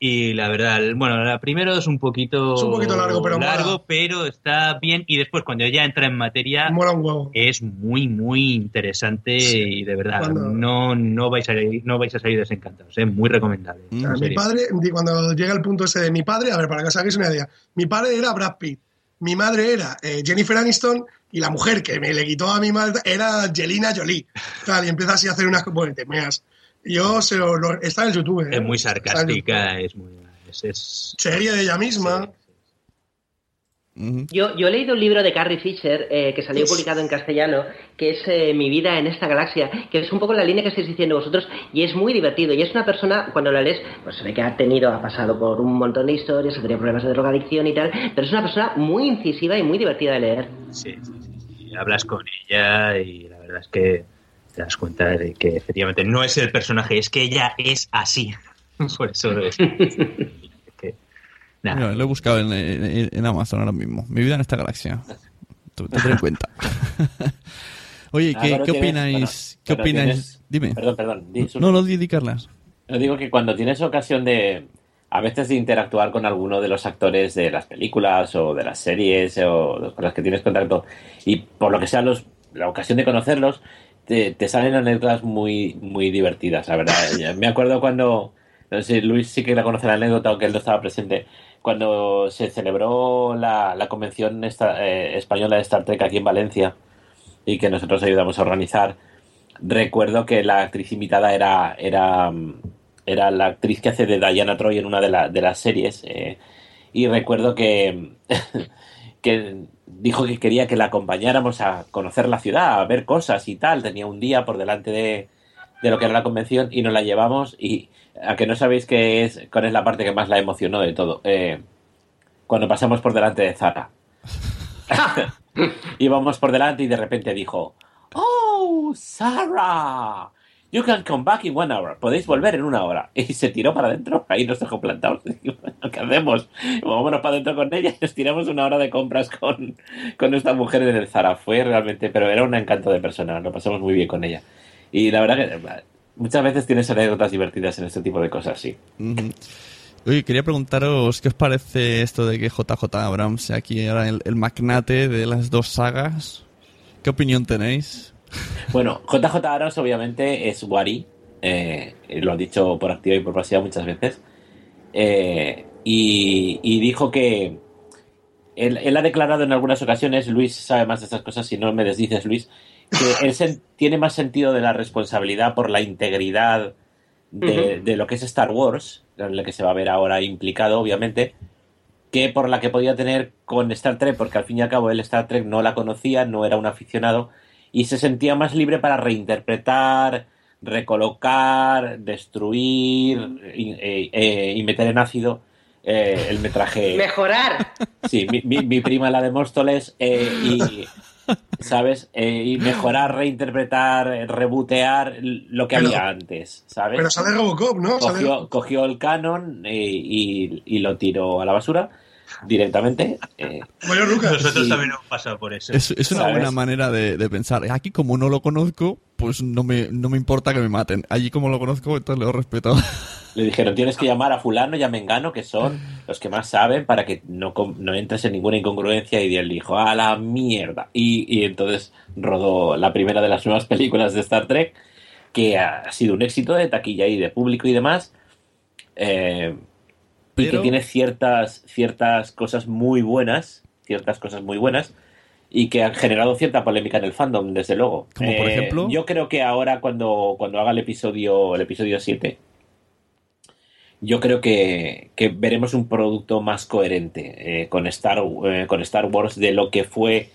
Y la verdad, bueno, la primero es un poquito, Es un poquito largo, pero largo, mola. pero está bien. Y después, cuando ya entra en materia, Mola un huevo. es muy, muy interesante y de verdad, Cuando- no, no, vais a, no vais a salir desencantados. Es muy recomendable. O sea, mi padre, cuando llega el punto ese de mi padre, a ver, para que os hagáis una idea, mi padre era Brad Pitt, mi madre era eh, Jennifer Aniston y la mujer que me le quitó a mi madre era Angelina Jolie. Tal, y empieza así a hacer unas bueno, te meas. Yo se lo, lo- está en YouTube. ¿eh? Es muy sarcástica, es muy... Es, es- Serie de ella misma. Yo, yo he leído un libro de Carrie Fisher eh, que salió publicado en castellano, que es eh, Mi vida en esta galaxia, que es un poco la línea que estáis diciendo vosotros, y es muy divertido. Y es una persona, cuando la lees, pues se ve que ha tenido, ha pasado por un montón de historias, ha tenido problemas de drogadicción y tal, pero es una persona muy incisiva y muy divertida de leer. Sí, sí, sí, sí. Hablas con ella y la verdad es que te das cuenta de que efectivamente no es el personaje, es que ella es así. Por eso es. que- nada. Mira, lo he buscado en, en- en Amazon ahora mismo. Mi vida en esta galaxia. Tú- Tendré en cuenta. Oye, Ah, ¿qué, ¿qué tienes- opináis? bueno, ¿Qué opináis? tienes- Dime. Perdón, perdón. di. No, no, di, Carlas. Yo digo que cuando tienes ocasión de, a veces de interactuar con alguno de los actores de las películas o de las series o con los que tienes contacto y por lo que sea los, la ocasión de conocerlos, te, salen anécdotas muy, muy divertidas, la verdad. Me acuerdo cuando, no sé, Luis sí que la conoce la anécdota, aunque él no estaba presente, cuando se celebró la, la convención eh, española de Star Trek aquí en Valencia y que nosotros ayudamos a organizar recuerdo que la actriz invitada era, era, era la actriz que hace de Diana Troy en una de, la- de las series. eh, y recuerdo que, que dijo que quería que la acompañáramos a conocer la ciudad, a ver cosas y tal. Tenía un día por delante de, de lo que era la convención y nos la llevamos. Y a que no sabéis qué es, cuál es la parte que más la emocionó de todo. Eh, cuando pasamos por delante de Zara. Íbamos por delante y de repente dijo, ¡Oh, Sarah! You can come back in one hour. Podéis volver en una hora. Y se tiró para adentro. Ahí nos dejó plantados. ¿Qué hacemos? Vámonos para adentro con ella y nos tiramos una hora de compras con, con esta mujer en el Zara. Fue realmente, pero era un encanto de persona. Lo pasamos muy bien con ella. Y la verdad que eh, muchas veces tienes anécdotas divertidas en este tipo de cosas, sí. Oye, quería preguntaros qué os parece esto de que JJ Abrams sea aquí ahora el, el magnate de las dos sagas. ¿Qué opinión tenéis? Bueno, JJ Abrams obviamente es Wari, eh, lo ha dicho por activa y por pasiva muchas veces, eh, y, y dijo que él, él ha declarado en algunas ocasiones, Luis sabe más de estas cosas, si no me desdices Luis, que él tiene más sentido de la responsabilidad por la integridad de lo que es Star Wars, en la que se va a ver ahora implicado obviamente, que por la que podía tener con Star Trek, porque al fin y al cabo él Star Trek no la conocía, no era un aficionado, y se sentía más libre para reinterpretar, recolocar, destruir y, eh, eh, y meter en ácido eh, el metraje. Mejorar. Sí, mi, mi- mi prima la de Móstoles eh, y, ¿sabes? Eh, y mejorar, reinterpretar, rebotear lo que Pero- había antes, ¿sabes? Pero sale Robocop, ¿no? Cogió, cogió el canon y, y lo tiró a la basura directamente. eh, Bueno, Lucas. Nosotros también hemos pasado por eso. Es, es una ¿Sabes? buena manera de, de pensar. Aquí como no lo conozco, pues no me, no me importa que me maten. Allí como lo conozco, entonces lo respeto. Le dijeron, tienes que llamar a fulano y a Mengano, que son los que más saben, para que no, no entres en ninguna incongruencia. Y él dijo, a la mierda. Y, y entonces rodó la primera de las nuevas películas de Star Trek, que ha sido un éxito de taquilla y de público y demás. eh, Y que tiene ciertas, ciertas cosas muy buenas, ciertas cosas muy buenas, y que han generado cierta polémica en el fandom, desde luego. Como por Eh, ejemplo. Yo creo que ahora cuando, cuando haga el episodio, el episodio 7, yo creo que, que veremos un producto más coherente eh, con, Star, eh, con Star Wars de lo que fue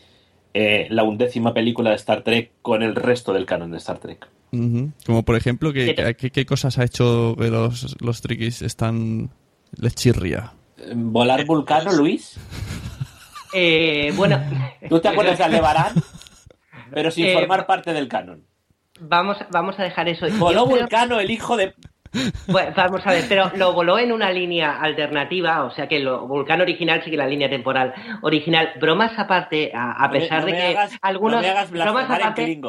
eh, la undécima película de Star Trek con el resto del canon de Star Trek. Como por ejemplo, ¿qué, qué, qué cosas ha hecho que los, los triquis están... les chirría? ¿Volar Vulcano, Luis? Eh, bueno. ¿Tú te acuerdas de Aldebarán? Pero sin Eh, formar parte del canon. Vamos, vamos a dejar eso. Yo Voló creo- Vulcano, el hijo de... Bueno, vamos a ver, pero lo voló en una línea alternativa, o sea que lo Vulcano original sigue la línea temporal original. Bromas aparte, a, a No me- pesar no de me que hagas- algunos no me hagas bromas en aparte.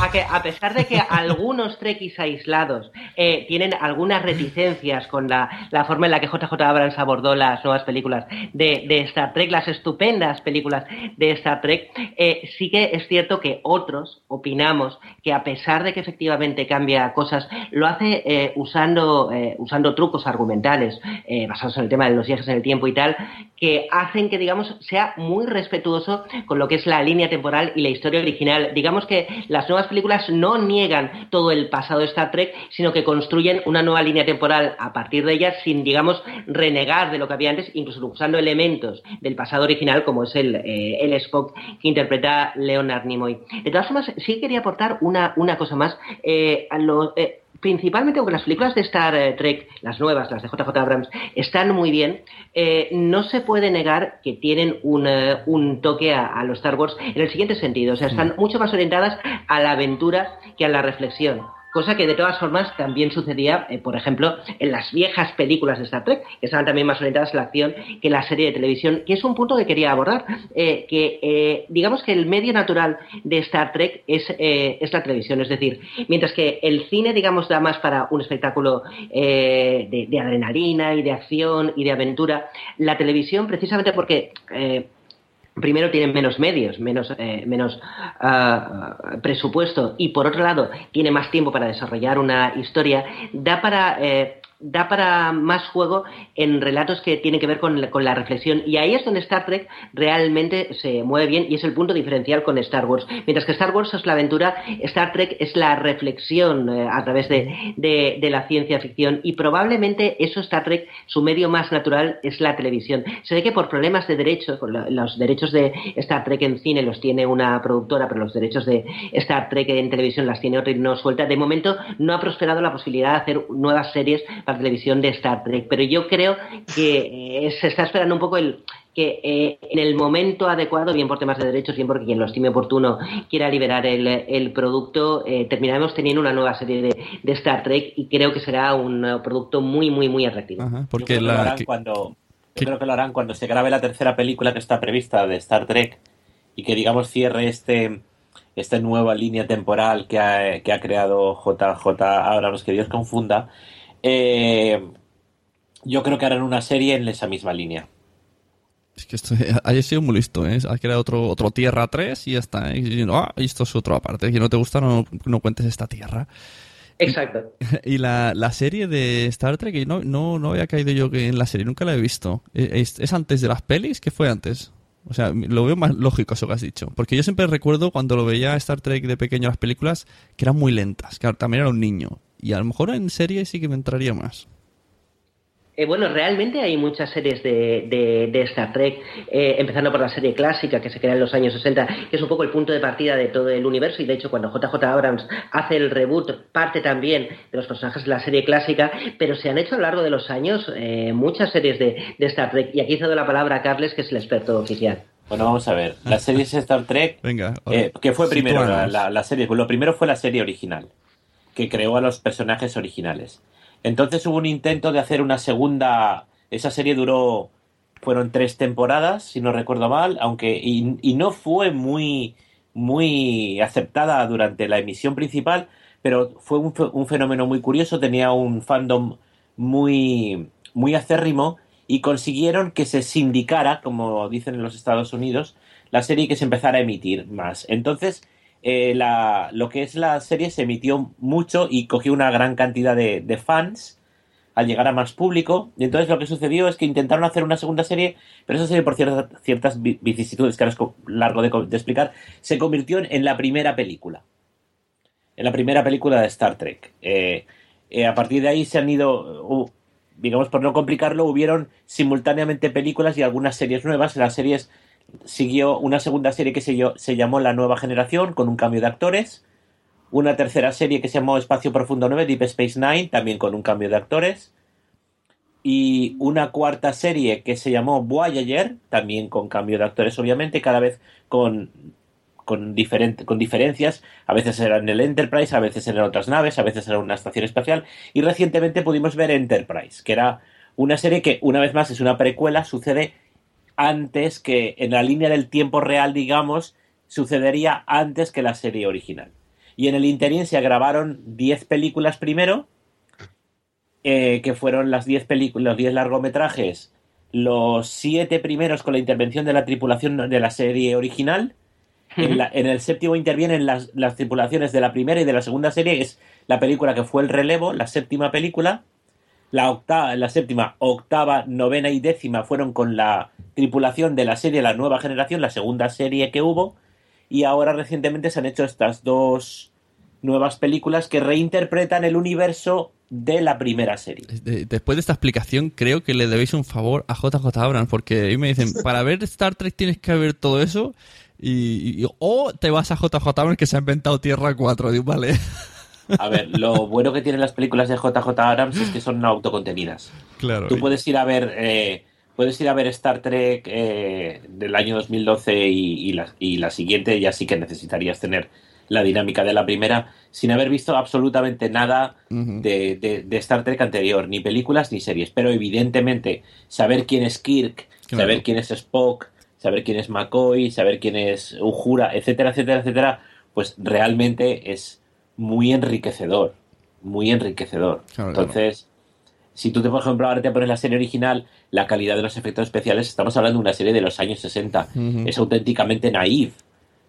A que a pesar de que algunos trekkies aislados eh, tienen algunas reticencias con la, la, forma en la que JJ Abrams abordó las nuevas películas de, de Star Trek, las estupendas películas de Star Trek, eh, sí que es cierto que otros opinamos que a pesar de que efectivamente cambia cosas, lo hace eh, usando, usando trucos argumentales basados en el tema de los viajes en el tiempo y tal, que hacen que, digamos, sea muy respetuoso con lo que es la línea temporal y la historia original. Digamos que las nuevas películas no niegan todo el pasado de Star Trek, sino que construyen una nueva línea temporal a partir de ellas sin, digamos, renegar de lo que había antes, incluso usando elementos del pasado original, como es el, eh, el Spock que interpreta Leonard Nimoy. De todas formas, sí quería aportar una, una cosa más. Eh, a lo, eh, principalmente aunque las películas de Star Trek, las nuevas, las de JJ Abrams, están muy bien, eh, no se puede negar que tienen un, uh, un toque a, a, los Star Wars en el siguiente sentido. O sea, están mucho más orientadas a la aventura que a la reflexión cosa que de todas formas también sucedía, eh, por ejemplo, en las viejas películas de Star Trek, que estaban también más orientadas a la acción que la serie de televisión, que es un punto que quería abordar, eh, que eh, digamos que el medio natural de Star Trek es, la televisión, es decir, mientras que el cine, digamos, da más para un espectáculo de, adrenalina y de acción y de aventura, la televisión, precisamente porque primero tienen menos medios, menos, eh, menos uh, presupuesto y por otro lado tiene más tiempo para desarrollar una historia, da para eh, da para más juego en relatos que tienen que ver con la, con la, reflexión. Y ahí es donde Star Trek realmente se mueve bien y es el punto diferencial con Star Wars. Mientras que Star Wars es la aventura, Star Trek es la reflexión eh, a través de, de, de, la ciencia ficción. Y probablemente eso Star Trek, su medio más natural es la televisión. Se ve que por problemas de derechos, los derechos de Star Trek en cine los tiene una productora, pero los derechos de Star Trek en televisión las tiene otra y no suelta. De momento no ha prosperado la posibilidad de hacer nuevas series para televisión de Star Trek, pero yo creo que eh, se está esperando un poco el que eh, en el momento adecuado, bien por temas de derechos, bien porque quien lo estime oportuno quiera liberar el, el producto, eh, terminaremos teniendo una nueva serie de, de, Star Trek y creo que será un producto muy, muy, muy atractivo. Ajá, porque yo creo la, que lo harán cuando yo creo que lo harán cuando se grabe la tercera película que está prevista de Star Trek y que digamos cierre este esta nueva línea temporal que ha, que ha creado JJ Abrams, que Dios confunda, eh, yo creo que harán una serie en esa misma línea. Es que esto haya sido muy listo, ¿eh? Ha creado otro, otro Tierra 3 y ya está. ¿eh? Y ah, esto es otro aparte. Si no te gusta, no, no cuentes esta Tierra. Exacto. Y la, la serie de Star Trek, no, no, no había caído yo que en la serie, nunca la he visto. ¿Es, es antes de las pelis? ¿Qué fue antes? O sea, lo veo más lógico eso que has dicho. Porque yo siempre recuerdo cuando lo veía Star Trek de pequeño las películas, que eran muy lentas. Claro, también era un niño. Y a lo mejor en serie sí que me entraría más. Eh, bueno, realmente hay muchas series de, de, de Star Trek, eh, empezando por la serie clásica que se crea en los años 60, que es un poco el punto de partida de todo el universo, y de hecho cuando JJ Abrams hace el reboot, parte también de los personajes de la serie clásica, pero se han hecho a lo largo de los años eh, muchas series de, de, Star Trek, y aquí cedo la palabra a Carles, que es el experto oficial. Bueno, vamos a ver, la serie Star Trek, Venga, eh, ¿qué fue primero? La, la, la serie, pues lo primero fue la serie original, que creó a los personajes originales. Entonces hubo un intento de hacer una segunda. Esa serie duró. Fueron tres temporadas, si no recuerdo mal, aunque. Y, no fue muy. muy aceptada durante la emisión principal, pero fue un, un fenómeno muy curioso, tenía un fandom muy. muy acérrimo y consiguieron que se sindicara, como dicen en los Estados Unidos, la serie que se empezara a emitir más. Entonces, eh, la, lo que es la serie se emitió mucho y cogió una gran cantidad de, fans al llegar a más público. Y entonces lo que sucedió es que intentaron hacer una segunda serie, pero esa serie, por ciertas, ciertas vi- vicisitudes que ahora es largo de, explicar, se convirtió en, en la primera película. En la primera película de Star Trek. Eh, eh, a partir de ahí se han ido, uh, digamos por no complicarlo, hubieron simultáneamente películas y algunas series nuevas. Las series siguió una segunda serie que se, llamó La Nueva Generación, con un cambio de actores. Una tercera serie que se llamó Espacio Profundo 9, Deep Space Nine, también con un cambio de actores. Y una cuarta serie que se llamó Voyager, también con cambio de actores, obviamente, cada vez con, con, con diferencias. A veces era en el Enterprise, a veces eran otras naves, a veces era una estación espacial. Y recientemente pudimos ver Enterprise, que era una serie que, una vez más, es una precuela, sucede antes que en la línea del tiempo real, digamos, sucedería antes que la serie original. Y en el interín se grabaron 10 películas primero, eh, que fueron las 10 películas, los 10 largometrajes, los 7 primeros con la intervención de la tripulación de la serie original. En, la- en el séptimo intervienen las, las tripulaciones de la primera y de la segunda serie, es la película que fue el relevo, la séptima película. La octava, la séptima, octava, novena y décima fueron con la tripulación de la serie La Nueva Generación, la segunda serie que hubo. Y ahora recientemente se han hecho estas dos nuevas películas que reinterpretan el universo de la primera serie. De- después de esta explicación, creo que le debéis un favor a JJ Abrams, porque a mí me dicen, para ver Star Trek tienes que ver todo eso, y, y- o te vas a JJ Abrams que se ha inventado Tierra 4, digo, vale. A ver, lo bueno que tienen las películas de JJ Abrams es que son autocontenidas. Claro. Tú puedes ir a ver, eh, puedes ir a ver Star Trek eh, del año 2012 y, y la, y la siguiente, ya sí que necesitarías tener la dinámica de la primera, sin haber visto absolutamente nada de, de- de Star Trek anterior, ni películas ni series. Pero evidentemente, saber quién es Kirk, Claro. saber quién es Spock, saber quién es McCoy, saber quién es Uhura, etcétera, etcétera, etcétera, pues realmente es muy enriquecedor. Muy enriquecedor. Claro, Entonces, si tú, te, por ejemplo, ahora te pones la serie original, la calidad de los efectos especiales, estamos hablando de una serie de los años 60. Ujú. Es auténticamente naif.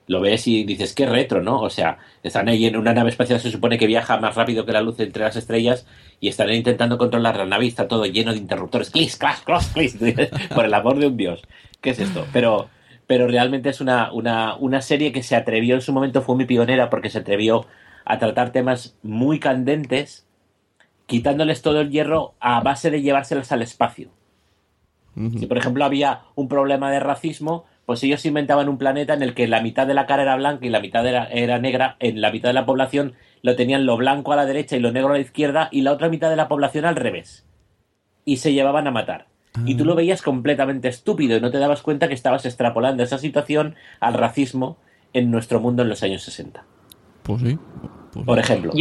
Lo ves y dices, qué retro, ¿no? O sea, están ahí en una nave espacial, se supone que viaja más rápido que la luz entre las estrellas y están ahí intentando controlar la nave y está todo lleno de interruptores. Clis, clas, clas, clis. Por el amor de un dios. ¿Qué es esto? Pero, pero realmente es una, una, una serie que se atrevió en su momento, fue muy pionera porque se atrevió a tratar temas muy candentes, quitándoles todo el hierro a base de llevárselos al espacio. Si, por ejemplo, había un problema de racismo, pues ellos inventaban un planeta en el que la mitad de la cara era blanca y la mitad era, era negra. En la mitad de la población lo tenían lo blanco a la derecha y lo negro a la izquierda y la otra mitad de la población al revés. Y se llevaban a matar. Y tú lo veías completamente estúpido y no te dabas cuenta que estabas extrapolando esa situación al racismo en nuestro mundo en los años 60. Pues sí. Por ejemplo.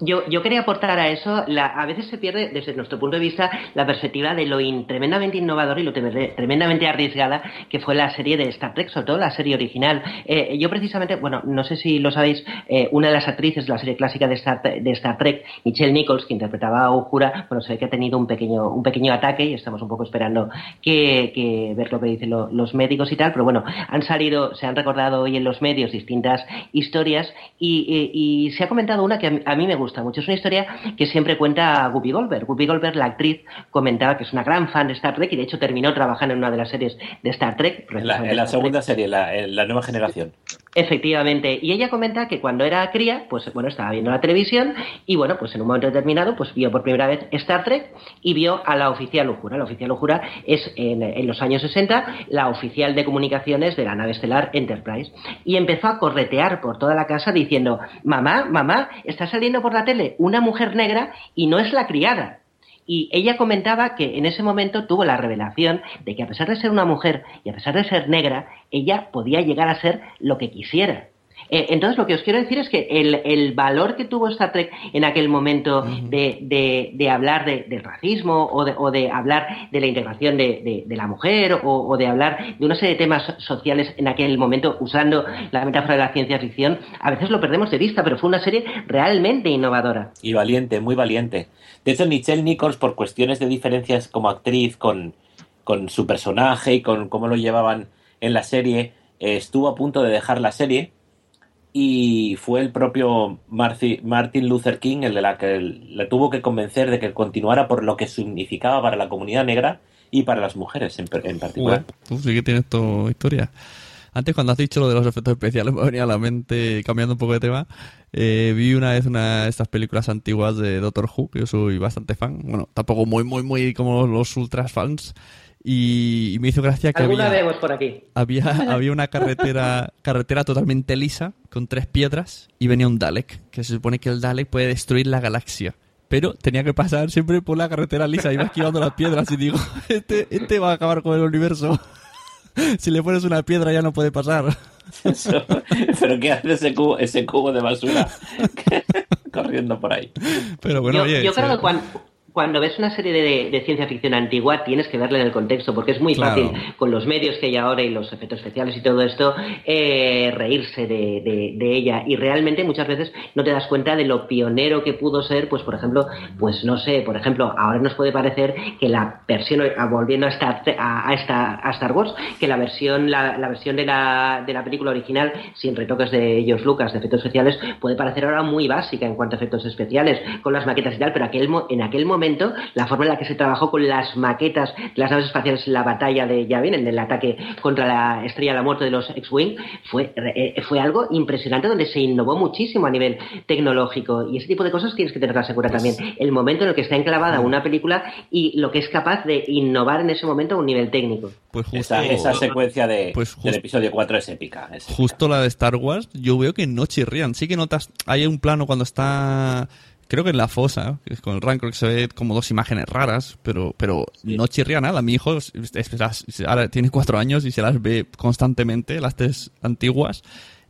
Yo, yo quería aportar a eso, la- a veces se pierde desde nuestro punto de vista la perspectiva de lo in- tremendamente innovador y lo tremendamente arriesgada que fue la serie de Star Trek, sobre todo la serie original. Eh, yo precisamente, bueno, no sé si lo sabéis, eh, una de las actrices de la serie clásica de Star, de Star Trek, Michelle Nichols, que interpretaba a Uhura, bueno, se ve que ha tenido un pequeño, un pequeño ataque y estamos un poco esperando que, que ver lo que dicen lo- los médicos y tal, pero bueno, han salido, se han recordado hoy en los medios distintas historias y, y- y se ha comentado una que a a mí me gusta mucho. Es una historia que siempre cuenta Guppy Goldberg. Guppy Goldberg, la actriz, comentaba que es una gran fan de Star Trek y de hecho terminó trabajando en una de las series de Star Trek. En la, en la segunda serie, la, en la nueva generación. Efectivamente, y ella comenta que cuando era cría, pues bueno, estaba viendo la televisión y bueno, pues en un momento determinado, pues vio por primera vez Star Trek y vio a la oficial Ujura. La oficial Ujura es en, en los años 60 la oficial de comunicaciones de la nave estelar Enterprise y empezó a corretear por toda la casa diciendo, mamá, mamá, está saliendo por la tele una mujer negra y no es la criada. Y ella comentaba que en ese momento tuvo la revelación de que a pesar de ser una mujer y a pesar de ser negra, ella podía llegar a ser lo que quisiera. Eh, entonces, lo que os quiero decir es que el, el valor que tuvo Star Trek en aquel momento de, de- de hablar de- del racismo o de, o de hablar de la integración de, de- de la mujer o, o de hablar de una serie de temas sociales en aquel momento usando la metáfora de la ciencia ficción, a veces lo perdemos de vista, pero fue una serie realmente innovadora. Y valiente, muy valiente. De hecho, Michelle Nichols, por cuestiones de diferencias como actriz con, con su personaje y con cómo lo llevaban en la serie, eh, estuvo a punto de dejar la serie y fue el propio Martin Luther King el de la que le tuvo que convencer de que continuara por lo que significaba para la comunidad negra y para las mujeres en, en particular. Sí que tienes tu historia. Antes, cuando has dicho lo de los efectos especiales, me venía a la mente, cambiando un poco de tema, eh, vi una vez una de estas películas antiguas de Doctor Who, que yo soy bastante fan. Bueno, tampoco muy, muy, muy como los ultras fans. Y, y me hizo gracia que había, vemos por aquí. había, había una carretera, carretera totalmente lisa, con tres piedras, y venía un Dalek, que se supone que el Dalek puede destruir la galaxia. Pero tenía que pasar siempre por la carretera lisa, iba esquivando las piedras y digo, este, este va a acabar con el universo. si le pones una piedra ya no puede pasar. Eso- Pero ¿qué hace ese cubo, ese cubo de basura corriendo por ahí? Pero bueno, yo oye, yo creo que cuan- cuando ves una serie de, de, ciencia ficción antigua tienes que verla en el contexto, porque es muy Claro. fácil con los medios que hay ahora y los efectos especiales y todo esto, eh, reírse de, de- de ella. Y realmente muchas veces no te das cuenta de lo pionero que pudo ser, pues por ejemplo, pues no sé, por ejemplo, ahora nos puede parecer que la versión, volviendo a Star, a, a esta, a Star Wars, que la versión, la, la versión de la, de la película original, sin retoques de George Lucas, de efectos especiales, puede parecer ahora muy básica en cuanto a efectos especiales, con las maquetas y tal, pero aquel, en aquel momento, la forma en la que se trabajó con las maquetas de las naves espaciales en la batalla de Yavin, en el ataque contra la estrella de la muerte de los X-Wing, fue, eh, fue algo impresionante donde se innovó muchísimo a nivel tecnológico. Y ese tipo de cosas tienes que tenerlas en cuenta también. El momento en el que está enclavada una película y lo que es capaz de innovar en ese momento a un nivel técnico. Pues justo, Esa, esa secuencia de, Pues justo- del episodio 4 es épica. es- justo la de Star Wars, yo veo que no chirrían. Sí que notas, hay un plano cuando está, creo que en la fosa, es con el Rancor, que se ve como dos imágenes raras, pero, pero no chirría nada. Mi hijo es- es- las- ahora tiene cuatro años y se las ve constantemente, las tres antiguas.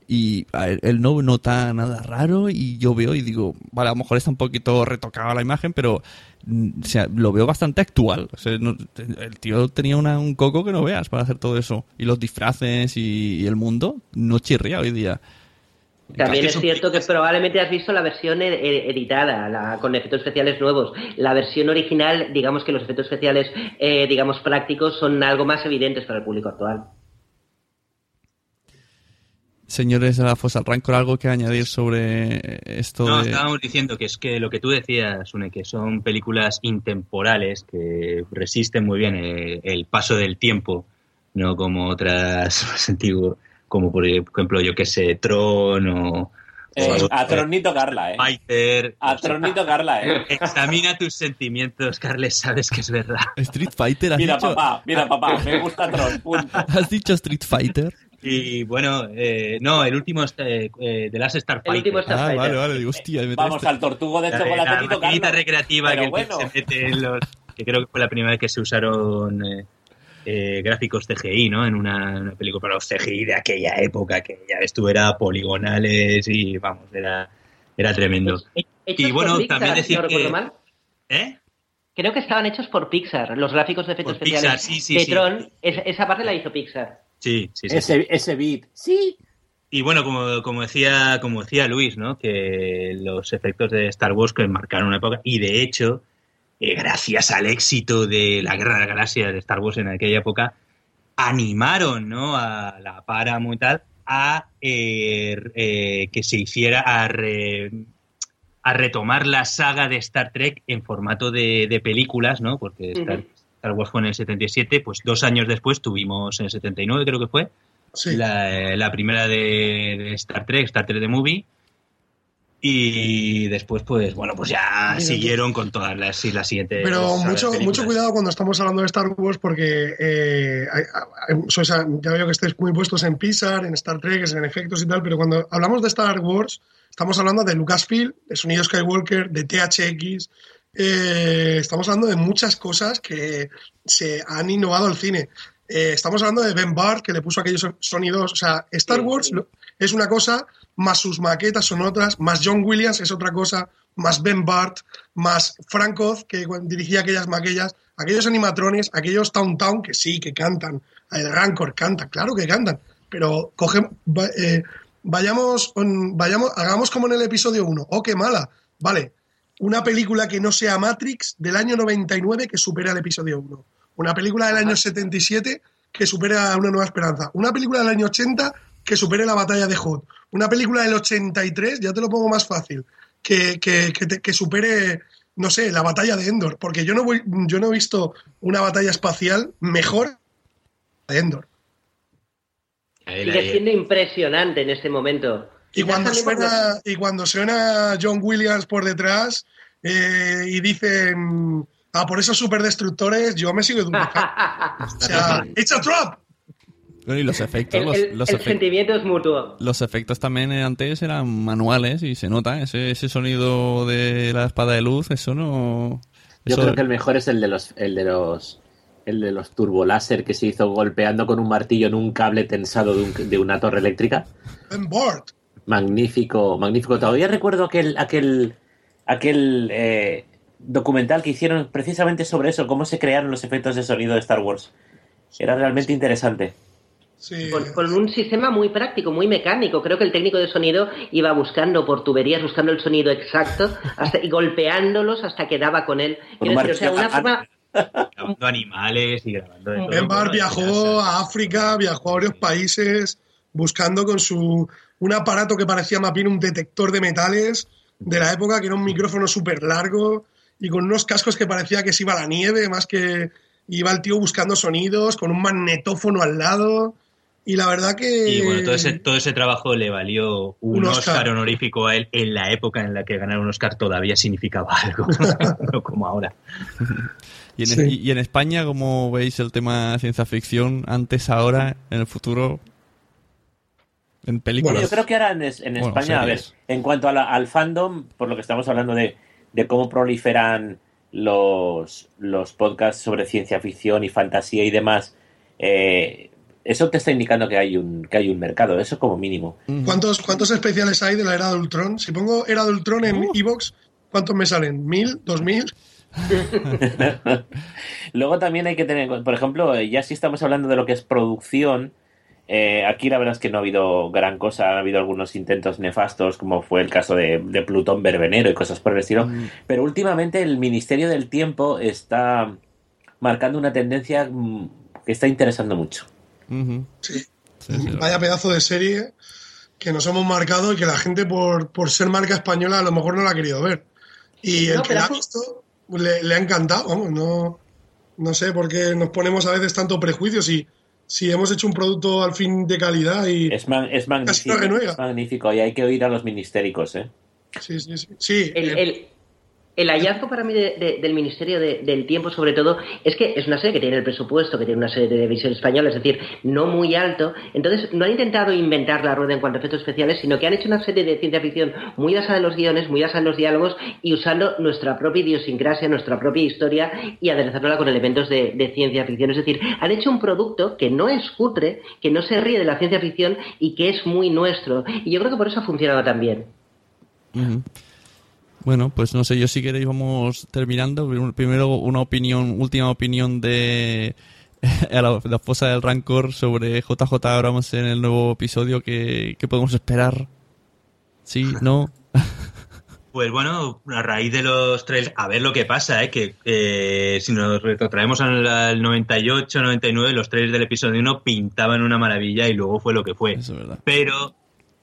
Y él, él no nota nada raro y yo veo y digo, vale, a lo mejor está un poquito retocada la imagen, pero mm, o sea, lo veo bastante actual. O sea, no- el tío tenía una- un coco que no veas para hacer todo eso. Y los disfraces y, y el mundo no chirría hoy día. También es cierto que probablemente has visto la versión editada, la, con efectos especiales nuevos. La versión original, digamos que los efectos especiales, eh, digamos, prácticos son algo más evidentes para el público actual. Señores de la Fosa Rancor, ¿algo que añadir sobre esto No, de... estábamos diciendo que es que lo que tú decías, Une, que son películas intemporales que resisten muy bien el, el paso del tiempo, no como otras más antiguas, como por ejemplo, yo que sé, Tron o... Eh, o- a Tronito Carla, ¿eh? Fighter. A Tronito Carla, ¿eh? Examina tus sentimientos, Carles, sabes que es verdad. Street Fighter, has Mira, dicho... papá, mira, papá, me gusta Tron, punto. ¿Has dicho Street Fighter? Y bueno, eh, no, el último es eh, eh, The Last Starfighter. último Ah, vale, vale, digo, hostia. me Vamos al tortugo de La, chocolate la Tito maquinita recreativa Pero que el se mete en los... Que creo que fue la primera vez que se usaron eh, eh, gráficos CGI, ¿no? En una, una película, pero los CGI de aquella época, que ya esto era poligonales y, vamos, era, era tremendo. Hechos Y bueno, por Pixar, también decir no que... mal. ¿Eh? Creo que estaban hechos por Pixar, los gráficos de efectos Por Pixar, especiales sí, sí, de sí. Tron, es- esa parte la hizo Pixar. Sí, sí, sí. Ese, ese beat. Sí. Y bueno, como, como decía, como decía Luis, ¿no? Que los efectos de Star Wars que marcaron una época, y de hecho, eh, gracias al éxito de la Guerra de las Galaxias de Star Wars en aquella época, animaron, ¿no? A la Paramount y tal, a eh, eh, que se hiciera a, re- a retomar la saga de Star Trek en formato de, de películas, ¿no? Porque Star, Wars fue en el 77, pues dos años después tuvimos en el 79, creo que fue, Sí. la, la primera de, de Star Trek, Star Trek The Movie. Y después, pues, bueno, pues ya siguieron con todas las, sí, las siguientes. Pero mucho, películas. mucho cuidado cuando estamos hablando de Star Wars porque eh, sois ya veo que estáis muy puestos en Pixar, en Star Trek, en efectos y tal, pero cuando hablamos de Star Wars estamos hablando de Lucasfilm, de Sonido Skywalker, de THX, eh, estamos hablando de muchas cosas que se han innovado al cine. Eh, estamos hablando de Ben Barr, que le puso aquellos sonidos. O sea, Star Wars es una cosa, más sus maquetas son otras, más John Williams es otra cosa, más Ben Bart, más Frank Oz, que dirigía aquellas maquillas, aquellos animatrones, aquellos Town Town, que sí, que cantan. El Rancor canta, claro que cantan, pero coge, va- eh, vayamos, on- vayamos, hagamos como en el episodio 1. Oh, qué mala. Vale, una película que no sea Matrix del año 99 que supere al episodio 1. Una película del año 77 que supere a Una Nueva Esperanza. Una película del año 80 que supere la batalla de Hoth. Una película del 83, ya te lo pongo más fácil, que, que, que, te- que supere, no sé, la batalla de Endor. Porque yo no, voy, yo no he visto una batalla espacial mejor de Endor. Sigue siendo impresionante en este momento. Y cuando, suena, y cuando suena John Williams por detrás eh, y dicen, ah, por esos superdestructores, yo me sigo educando. o sea, it's a trap. Bueno, y los efectos, El, los, el- los el efec- sentimiento es mutuo. los efectos también antes eran manuales y se nota ese, ese sonido de la espada de luz, eso no... Yo creo que el mejor es el de los, el de los, el de los turboláser que se hizo golpeando con un martillo en un cable tensado de, un- de una torre eléctrica. Bart. Magnífico, magnífico. Todavía recuerdo aquel, aquel, aquel, eh, documental que hicieron precisamente sobre eso, cómo se crearon los efectos de sonido de Star Wars. Era realmente interesante. Con, con un sistema muy práctico, muy mecánico. Creo que el técnico de sonido iba buscando por tuberías, buscando el sonido exacto hasta, y golpeándolos hasta que daba con él. Decir, o sea, una forma Grabando animales y grabando de todo. Embar viajó a África, viajó a varios países buscando con su un aparato que parecía más bien un detector de metales de la época, que era un micrófono súper largo y con unos cascos que parecía que se iba a la nieve, más que iba el tío buscando sonidos, con un magnetófono al lado. Y la verdad que... Y bueno, todo ese, todo ese trabajo le valió un, Un Oscar. Oscar. honorífico a él en la época en la que ganar un Oscar todavía significaba algo, no como ahora. Y en, Sí. y- y en España, ¿cómo veis el tema ciencia ficción? Antes, ahora, en el futuro. En películas. Yo creo que ahora en, es- en Bueno, España, a ver, en cuanto a la- al fandom, por lo que estamos hablando de, de cómo proliferan los, los podcasts sobre ciencia ficción y fantasía y demás, eh, eso te está indicando que hay un, que hay un mercado, eso como mínimo. ¿Cuántos, ¿Cuántos especiales hay de la era de Ultron? Si pongo era de Ultron en Evox, ¿cuántos me salen? ¿Mil? ¿Dos mil? Luego también hay que tener, en cuenta, por ejemplo, eh, ya si estamos hablando de lo que es producción, eh, aquí la verdad es que no ha habido gran cosa, ha habido algunos intentos nefastos, como fue el caso de, de Plutón Verbenero y cosas por el estilo, pero últimamente el Ministerio del Tiempo está marcando una tendencia mm, que está interesando mucho. Sí. Vaya pedazo de serie que nos hemos marcado y que la gente por, por ser marca española a lo mejor no la ha querido ver. Y el No, que la ha visto le, le ha encantado. Vamos, no, no sé por qué nos ponemos a veces tanto prejuicios si, si hemos hecho un producto al fin de calidad y Es, magnífico, es y hay que oír a los ministéricos, ¿eh? Sí, sí, sí. Sí, el, eh, el- el hallazgo para mí de- de- del Ministerio de- del Tiempo, sobre todo, es que es una serie que tiene el presupuesto, que tiene una serie de televisión española, es decir, no muy alto. Entonces, no han intentado inventar la rueda en cuanto a efectos especiales, sino que han hecho una serie de ciencia ficción muy basada en los guiones, muy basada en los diálogos y usando nuestra propia idiosincrasia, nuestra propia historia y aderezándola con elementos de, ciencia ficción. Es decir, han hecho un producto que no es cutre, que no se ríe de la ciencia ficción y que es muy nuestro. Y yo creo que por eso ha funcionado tan Ujú. Bueno, pues no sé, yo si queréis vamos terminando. Primero una opinión, última opinión de la, la esposa del Rancor sobre JJ Abrams en el nuevo episodio que, que podemos esperar. ¿Sí? ¿No? Pues bueno, a raíz de los trailers, a ver lo que pasa, ¿eh? que eh, si nos retrotraemos al, al 98, 99, los trailers del episodio 1 pintaban una maravilla y luego fue lo que fue. Pero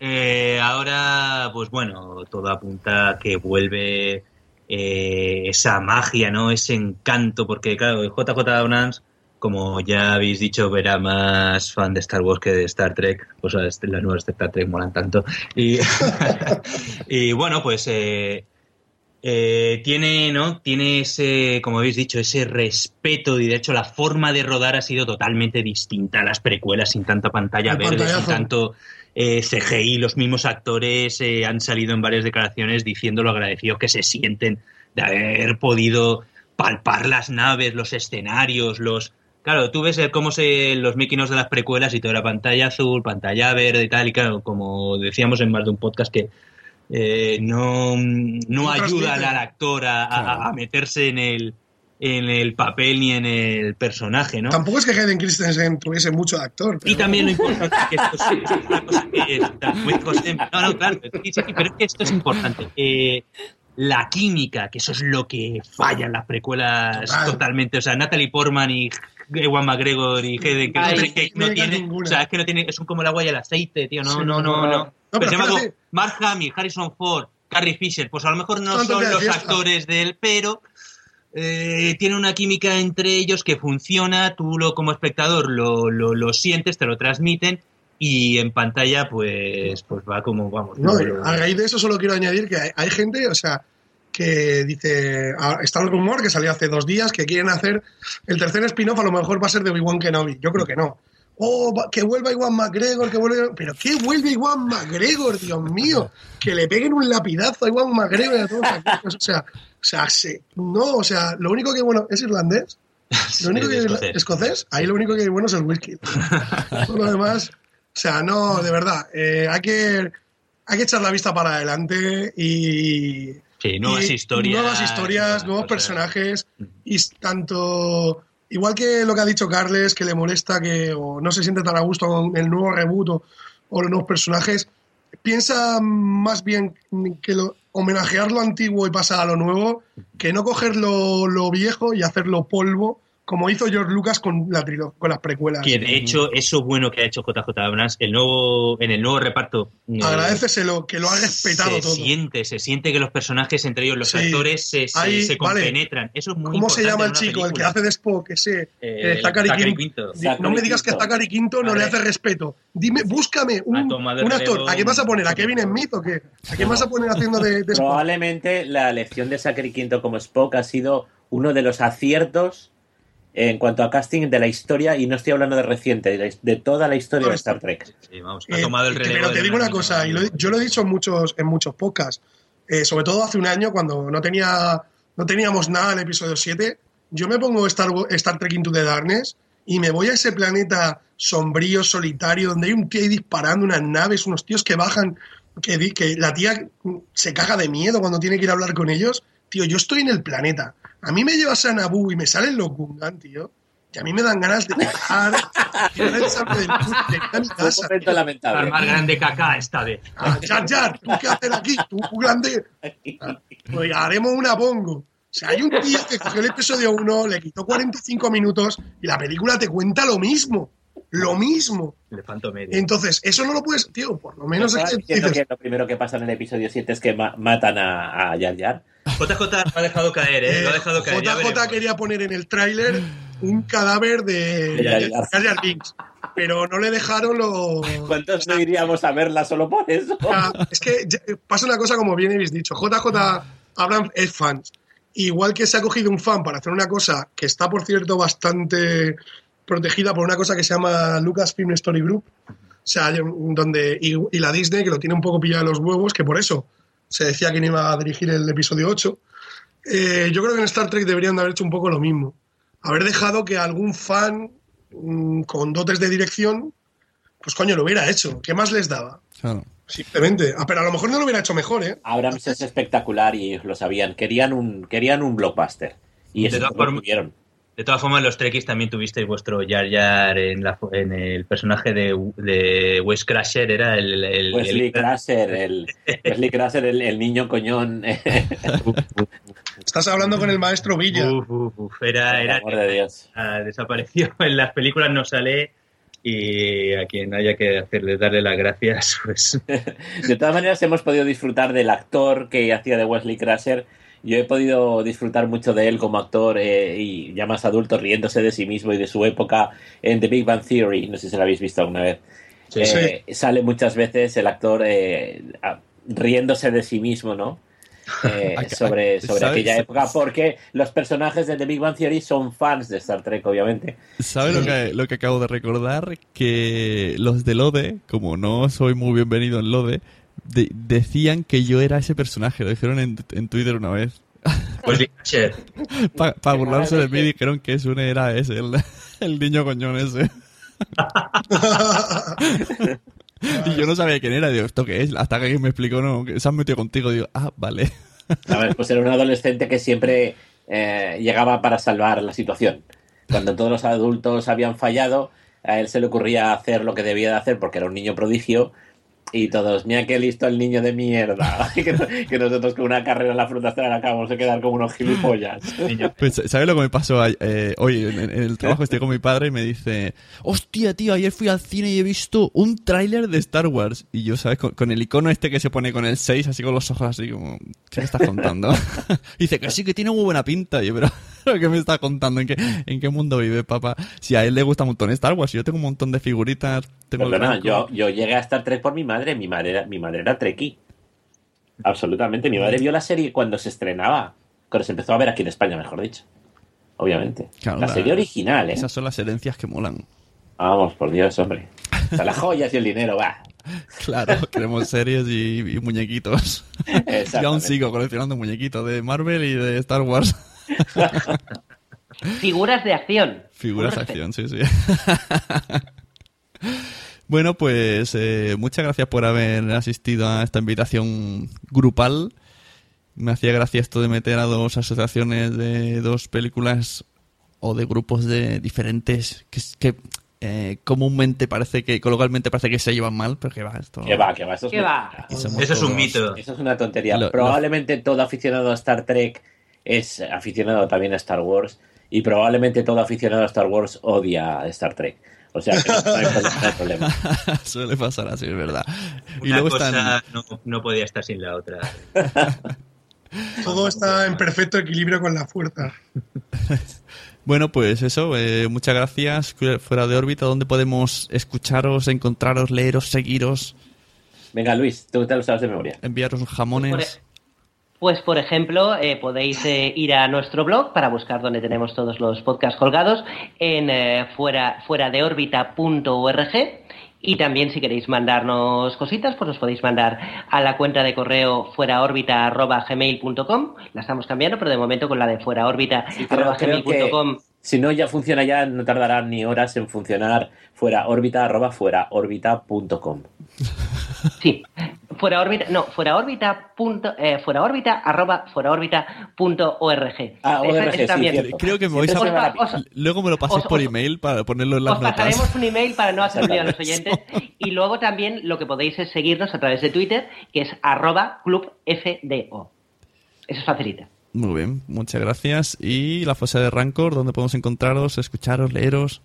eh, ahora, pues bueno, todo apunta a que vuelve eh, esa magia, ¿no? Ese encanto, porque claro, JJ Abrams, como ya habéis dicho, era más fan de Star Wars que de Star Trek. O sea, este- las nuevas de Star Trek molan tanto. Y, y bueno, pues eh, eh, tiene, ¿no? Tiene ese, como habéis dicho, ese respeto y de hecho la forma de rodar ha sido totalmente distinta a las precuelas sin tanta pantalla El verde, sin tanto eh, CGI. Los mismos actores eh, han salido en varias declaraciones diciendo lo agradecidos que se sienten de haber podido palpar las naves, los escenarios, los... Claro, tú ves cómo se los míquinos de las precuelas y todo era pantalla azul, pantalla verde y tal, y claro, como decíamos en más de un podcast que eh, no, no No ayuda transmite. al actor a, a- a meterse en el, en el papel ni en el personaje, ¿no? tampoco es que Hayden Christensen tuviese mucho de actor. Y también lo importante que esto es, es una cosa que es, muy no, no, claro, sí, sí, pero es que esto es importante. Eh, la química, que eso es lo que falla en las precuelas Total. totalmente. O sea, Natalie Portman y Ewan McGregor y Hayden Ay, Christensen, que no no digas tiene, ninguna. o sea, es que no tiene, es como el agua y el aceite, tío. No, Sí, no, no, no, no. no. Pero No, se llama pero. Mark Hamill, Harrison Ford, Carrie Fisher, pues a lo mejor no Son los actores de él, pero eh, tiene una química entre ellos que funciona, tú lo como espectador lo, lo, lo sientes, te lo transmiten y en pantalla pues pues va como vamos. No, a raíz de eso solo quiero añadir que hay, hay gente, o sea, que dice, ah, está el rumor que salió hace dos días que quieren hacer el tercer spin-off, a lo mejor va a ser de Obi-Wan Kenobi. Yo creo que no. Oh, que vuelva Iwan McGregor, que vuelva... Pero ¿qué vuelve Iwan McGregor, Dios mío? Que le peguen un lapidazo a Iwan McGregor y a todos aquellos. O sea, o sea, se- no, o sea, lo único que bueno es irlandés. Lo único que escocés. escocés, ahí lo único que hay bueno es el whisky. Todo lo demás, o sea, no, de verdad, eh, hay que hay que echar la vista para adelante y, Sí, nuevas Y historias. Nuevas historias, nuevos personajes. Y tanto. Igual que lo que ha dicho Carles, que le molesta que o no se siente tan a gusto con el nuevo reboot o, los nuevos personajes, piensa más bien que lo, homenajear lo antiguo y pasar a lo nuevo, que no coger lo, lo viejo y hacerlo polvo, como hizo George Lucas con, la con las precuelas. Que de hecho, eso bueno que ha hecho JJ Abrams, el nuevo, en el nuevo reparto. eh, Agradeceselo, que lo ha respetado se todo. siente, se siente que los personajes, entre ellos los Sí. actores, se, se, Ahí, se vale. compenetran. Eso es muy ¿Cómo se llama el chico, el que hace de Spock? Ese, Eh, eh, Zachary, Zachary Quinto. No me digas que. Zachary Quinto no le hace respeto. Dime, búscame un, actor. ¿A quién vas a poner? ¿A Kevin Smith o qué? ¿A quién vas a poner haciendo de, de Spock? Probablemente la elección de Zachary Quinto como Spock ha sido uno de los aciertos en cuanto a casting de la historia, y no estoy hablando de reciente, de, de toda la historia de Star Trek. Sí, vamos, Eh, Pero te digo una cosa, y lo- yo lo he dicho en muchos, en muchos podcasts, eh, sobre todo hace un año cuando no tenía no teníamos nada en el episodio 7, yo me pongo Star, Star Trek Into the Darkness y me voy a ese planeta sombrío, solitario, donde hay un tío ahí disparando unas naves, unos tíos que bajan, que, di- que la tía se caga de miedo cuando tiene que ir a hablar con ellos. Tío, yo estoy en el planeta. A mí me llevas a Naboo y me salen los Gungan, tío. Y a mí me dan ganas de bajar, de casa. lamentable. más grande acá esta vez. Ah, Jar Jar, ¿tú qué haces aquí? Tú, grande. Ah, Pues haremos una bongo. O sea, hay un tío que cogió el episodio 1, le quitó 45 minutos y la película te cuenta lo mismo. Lo mismo. Elefanto medio. Entonces, eso no lo puedes, tío, por lo menos es ¿Estás que dices, que lo primero que pasa en el episodio 7 es que ma- matan a, a Jar Jar? JJ lo ha dejado caer, ¿eh? Lo ha dejado caer. ya JJ quería poner en el tráiler un cadáver de Jar Binks, pero no le dejaron los... ¿Cuántos no iríamos a verla solo por eso? es que pasa una cosa como bien habéis dicho. JJ Abrams es fan. Igual que se ha cogido un fan para hacer una cosa que está, por cierto, bastante protegida por una cosa que se llama Lucasfilm Story Group. O sea, donde, y, y la Disney, que lo tiene un poco pillado de los huevos, que por eso se decía que no iba a dirigir el episodio 8. Eh, yo creo que en Star Trek deberían de haber hecho un poco lo mismo. Haber dejado que algún fan mm, con dotes de dirección, pues coño, lo hubiera hecho. ¿Qué más les daba? Claro. Simplemente. Ah, pero a lo mejor no lo hubiera hecho mejor, ¿eh? Abrams es espectacular y lo sabían. Querían un, querían un blockbuster. Y eso lo tuvieron. De todas formas, los Trekkies también tuvisteis vuestro Jar Jar en, la, en el personaje de, de Wes Crusher, era el... el- Wesley el- Crusher, el, Wesley Crusher, el, el niño coñón. Estás hablando con el maestro Villa. Uf, uf, uf, era, Por era amor de Dios. ah, desapareció en las películas no sale y a quien haya que hacerle darle las gracias pues De todas maneras, hemos podido disfrutar del actor que hacía de Wesley Crusher. Yo he podido disfrutar mucho de él como actor eh, y ya más adulto, riéndose de sí mismo y de su época en The Big Bang Theory. No sé si lo habéis visto alguna vez. Eh, Sale muchas veces el actor eh, riéndose de sí mismo, ¿no? Eh, sobre aquella época, porque los personajes de The Big Bang Theory son fans de Star Trek, obviamente. ¿Sabes lo que, lo que acabo de recordar? Que los de Lode, como no soy muy bienvenido en Lode, de- decían que yo era ese personaje. Lo dijeron en, en Twitter una vez. Crusher Para burlarse de mí dijeron que eso era ese, el, el niño coñón ese. y yo no sabía quién era. Digo, ¿esto qué es? Hasta que alguien me explicó, no, que se han metido contigo. Digo, ah, vale. ¿Sabes? Pues era un adolescente que siempre eh, llegaba para salvar la situación. Cuando todos los adultos habían fallado, a él se le ocurría hacer lo que debía de hacer porque era un niño prodigio. Y todos, mira qué listo el niño de mierda. que, que nosotros con una carrera en la hasta acabamos de quedar como unos gilipollas. Pues, ¿Sabes lo que me pasó eh, hoy en, en el trabajo? Estoy con mi padre y me dice, hostia, tío, ayer fui al cine y he visto un tráiler de Star Wars. Y yo, ¿sabes? Con, con el icono este que se pone con el 6, así con los ojos así como, ¿qué me estás contando? y dice que sí, que tiene muy buena pinta. Y yo, pero, ¿pero ¿qué me estás contando? ¿En qué, ¿En qué mundo vive, papá? Si a él le gusta un montón Star Wars, yo tengo un montón de figuritas. Tengo Perdona, yo, yo llegué a Star Trek por mi madre. Mi madre era, mi madre era Trekkie. Absolutamente. Mi madre vio la serie cuando se estrenaba. Cuando se empezó a ver aquí en España, mejor dicho. Obviamente. Claro, la serie original, ¿eh? Esas son las herencias que molan. Vamos, por Dios, hombre. O sea, las joyas y el dinero, va. Claro, queremos series y, y muñequitos. Yo aún sigo coleccionando muñequitos de Marvel y de Star Wars. Figuras de acción. Figuras de acción, sí, sí. bueno, pues eh, muchas gracias por haber asistido a esta invitación grupal. Me hacía gracia esto de meter a dos asociaciones de dos películas o de grupos de diferentes que, que eh, comúnmente parece que, coloquialmente parece que se llevan mal, pero que va, esto... Que va, que va. Eso es, ¿Qué va? Eso es un mito. Eso es una tontería. Lo- probablemente todo aficionado a Star Trek es aficionado también a Star Wars y probablemente todo aficionado a Star Wars odia a Star Trek. O sea, que no hay, problema. Suele pasar así, es verdad. y Una luego cosa están... no, no podía estar sin la otra. Todo está en perfecto equilibrio con la fuerza. Bueno, pues eso, eh, muchas gracias. Fuera de órbita, ¿dónde podemos escucharos, encontraros, leeros, seguiros, Venga, Luis, tú te lo sabes de memoria. enviaros jamones? Pues, por ejemplo, eh, podéis eh, ir a nuestro blog para buscar donde tenemos todos los podcasts colgados en eh, fuera, fuera de órbita.org y también si queréis mandarnos cositas, pues nos podéis mandar a la cuenta de correo fueraórbita.gmail.com. La estamos cambiando, pero de momento con la de creo que si no ya funciona ya, no tardará ni horas en funcionar fuera órbita arroba fuera órbita.com. Sí, fuera órbita, no, fuera órbita punto, eh, fuera órbita arroba fuera órbita punto org. Ah, ORG, esa sí, también. Creo que me vais a... Os Luego me lo paséis os- por os- email para ponerlo en las Os notas. pasaremos un email para no hacer a los oyentes. Y luego también lo que podéis es seguirnos a través de Twitter, que es arroba clubfdo. Eso es facilita. Muy bien, muchas gracias. Y la fosa de Rancor, ¿dónde podemos encontraros, escucharos, leeros?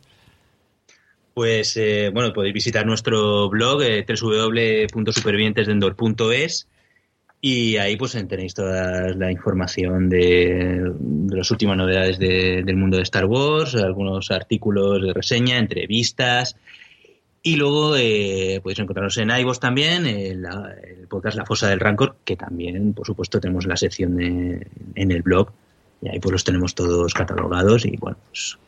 Pues eh, bueno, podéis visitar nuestro blog eh, www.supervivientesdendor.es y ahí pues tenéis toda la información de, las últimas novedades de- del mundo de Star Wars, algunos artículos de reseña, entrevistas y luego eh, podéis encontrarnos en iVoox también, el, el podcast La Fosa del Rancor, que también por supuesto tenemos la sección de- en el blog y ahí pues los tenemos todos catalogados y bueno, pues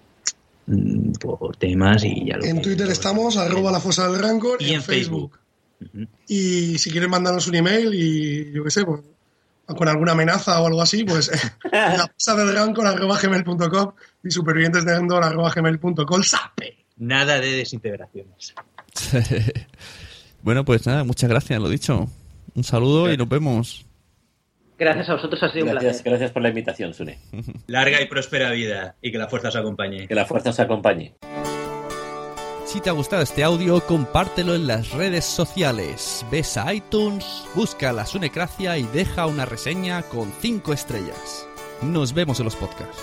mm, por temas y ya lo En que- Twitter estamos, arroba la fosa del Rancor, y en Facebook. Y si quieren mandarnos un email y yo qué sé, pues, con alguna amenaza o algo así, pues la fosa del Rancor arroba gmail.com y supervivientes de Endor arroba gmail.com. ¡Sape! Nada de desintegraciones. bueno, pues nada, muchas gracias, lo dicho. Un saludo y nos vemos. Gracias a vosotros, ha sido un Gracias, placer. gracias por la invitación, Sune. Larga y próspera vida y que la fuerza os acompañe. Que la fuerza os acompañe. Si te ha gustado este audio, compártelo en las redes sociales. Ves a iTunes, busca la Sunecracia y deja una reseña con 5 estrellas. Nos vemos en los podcasts.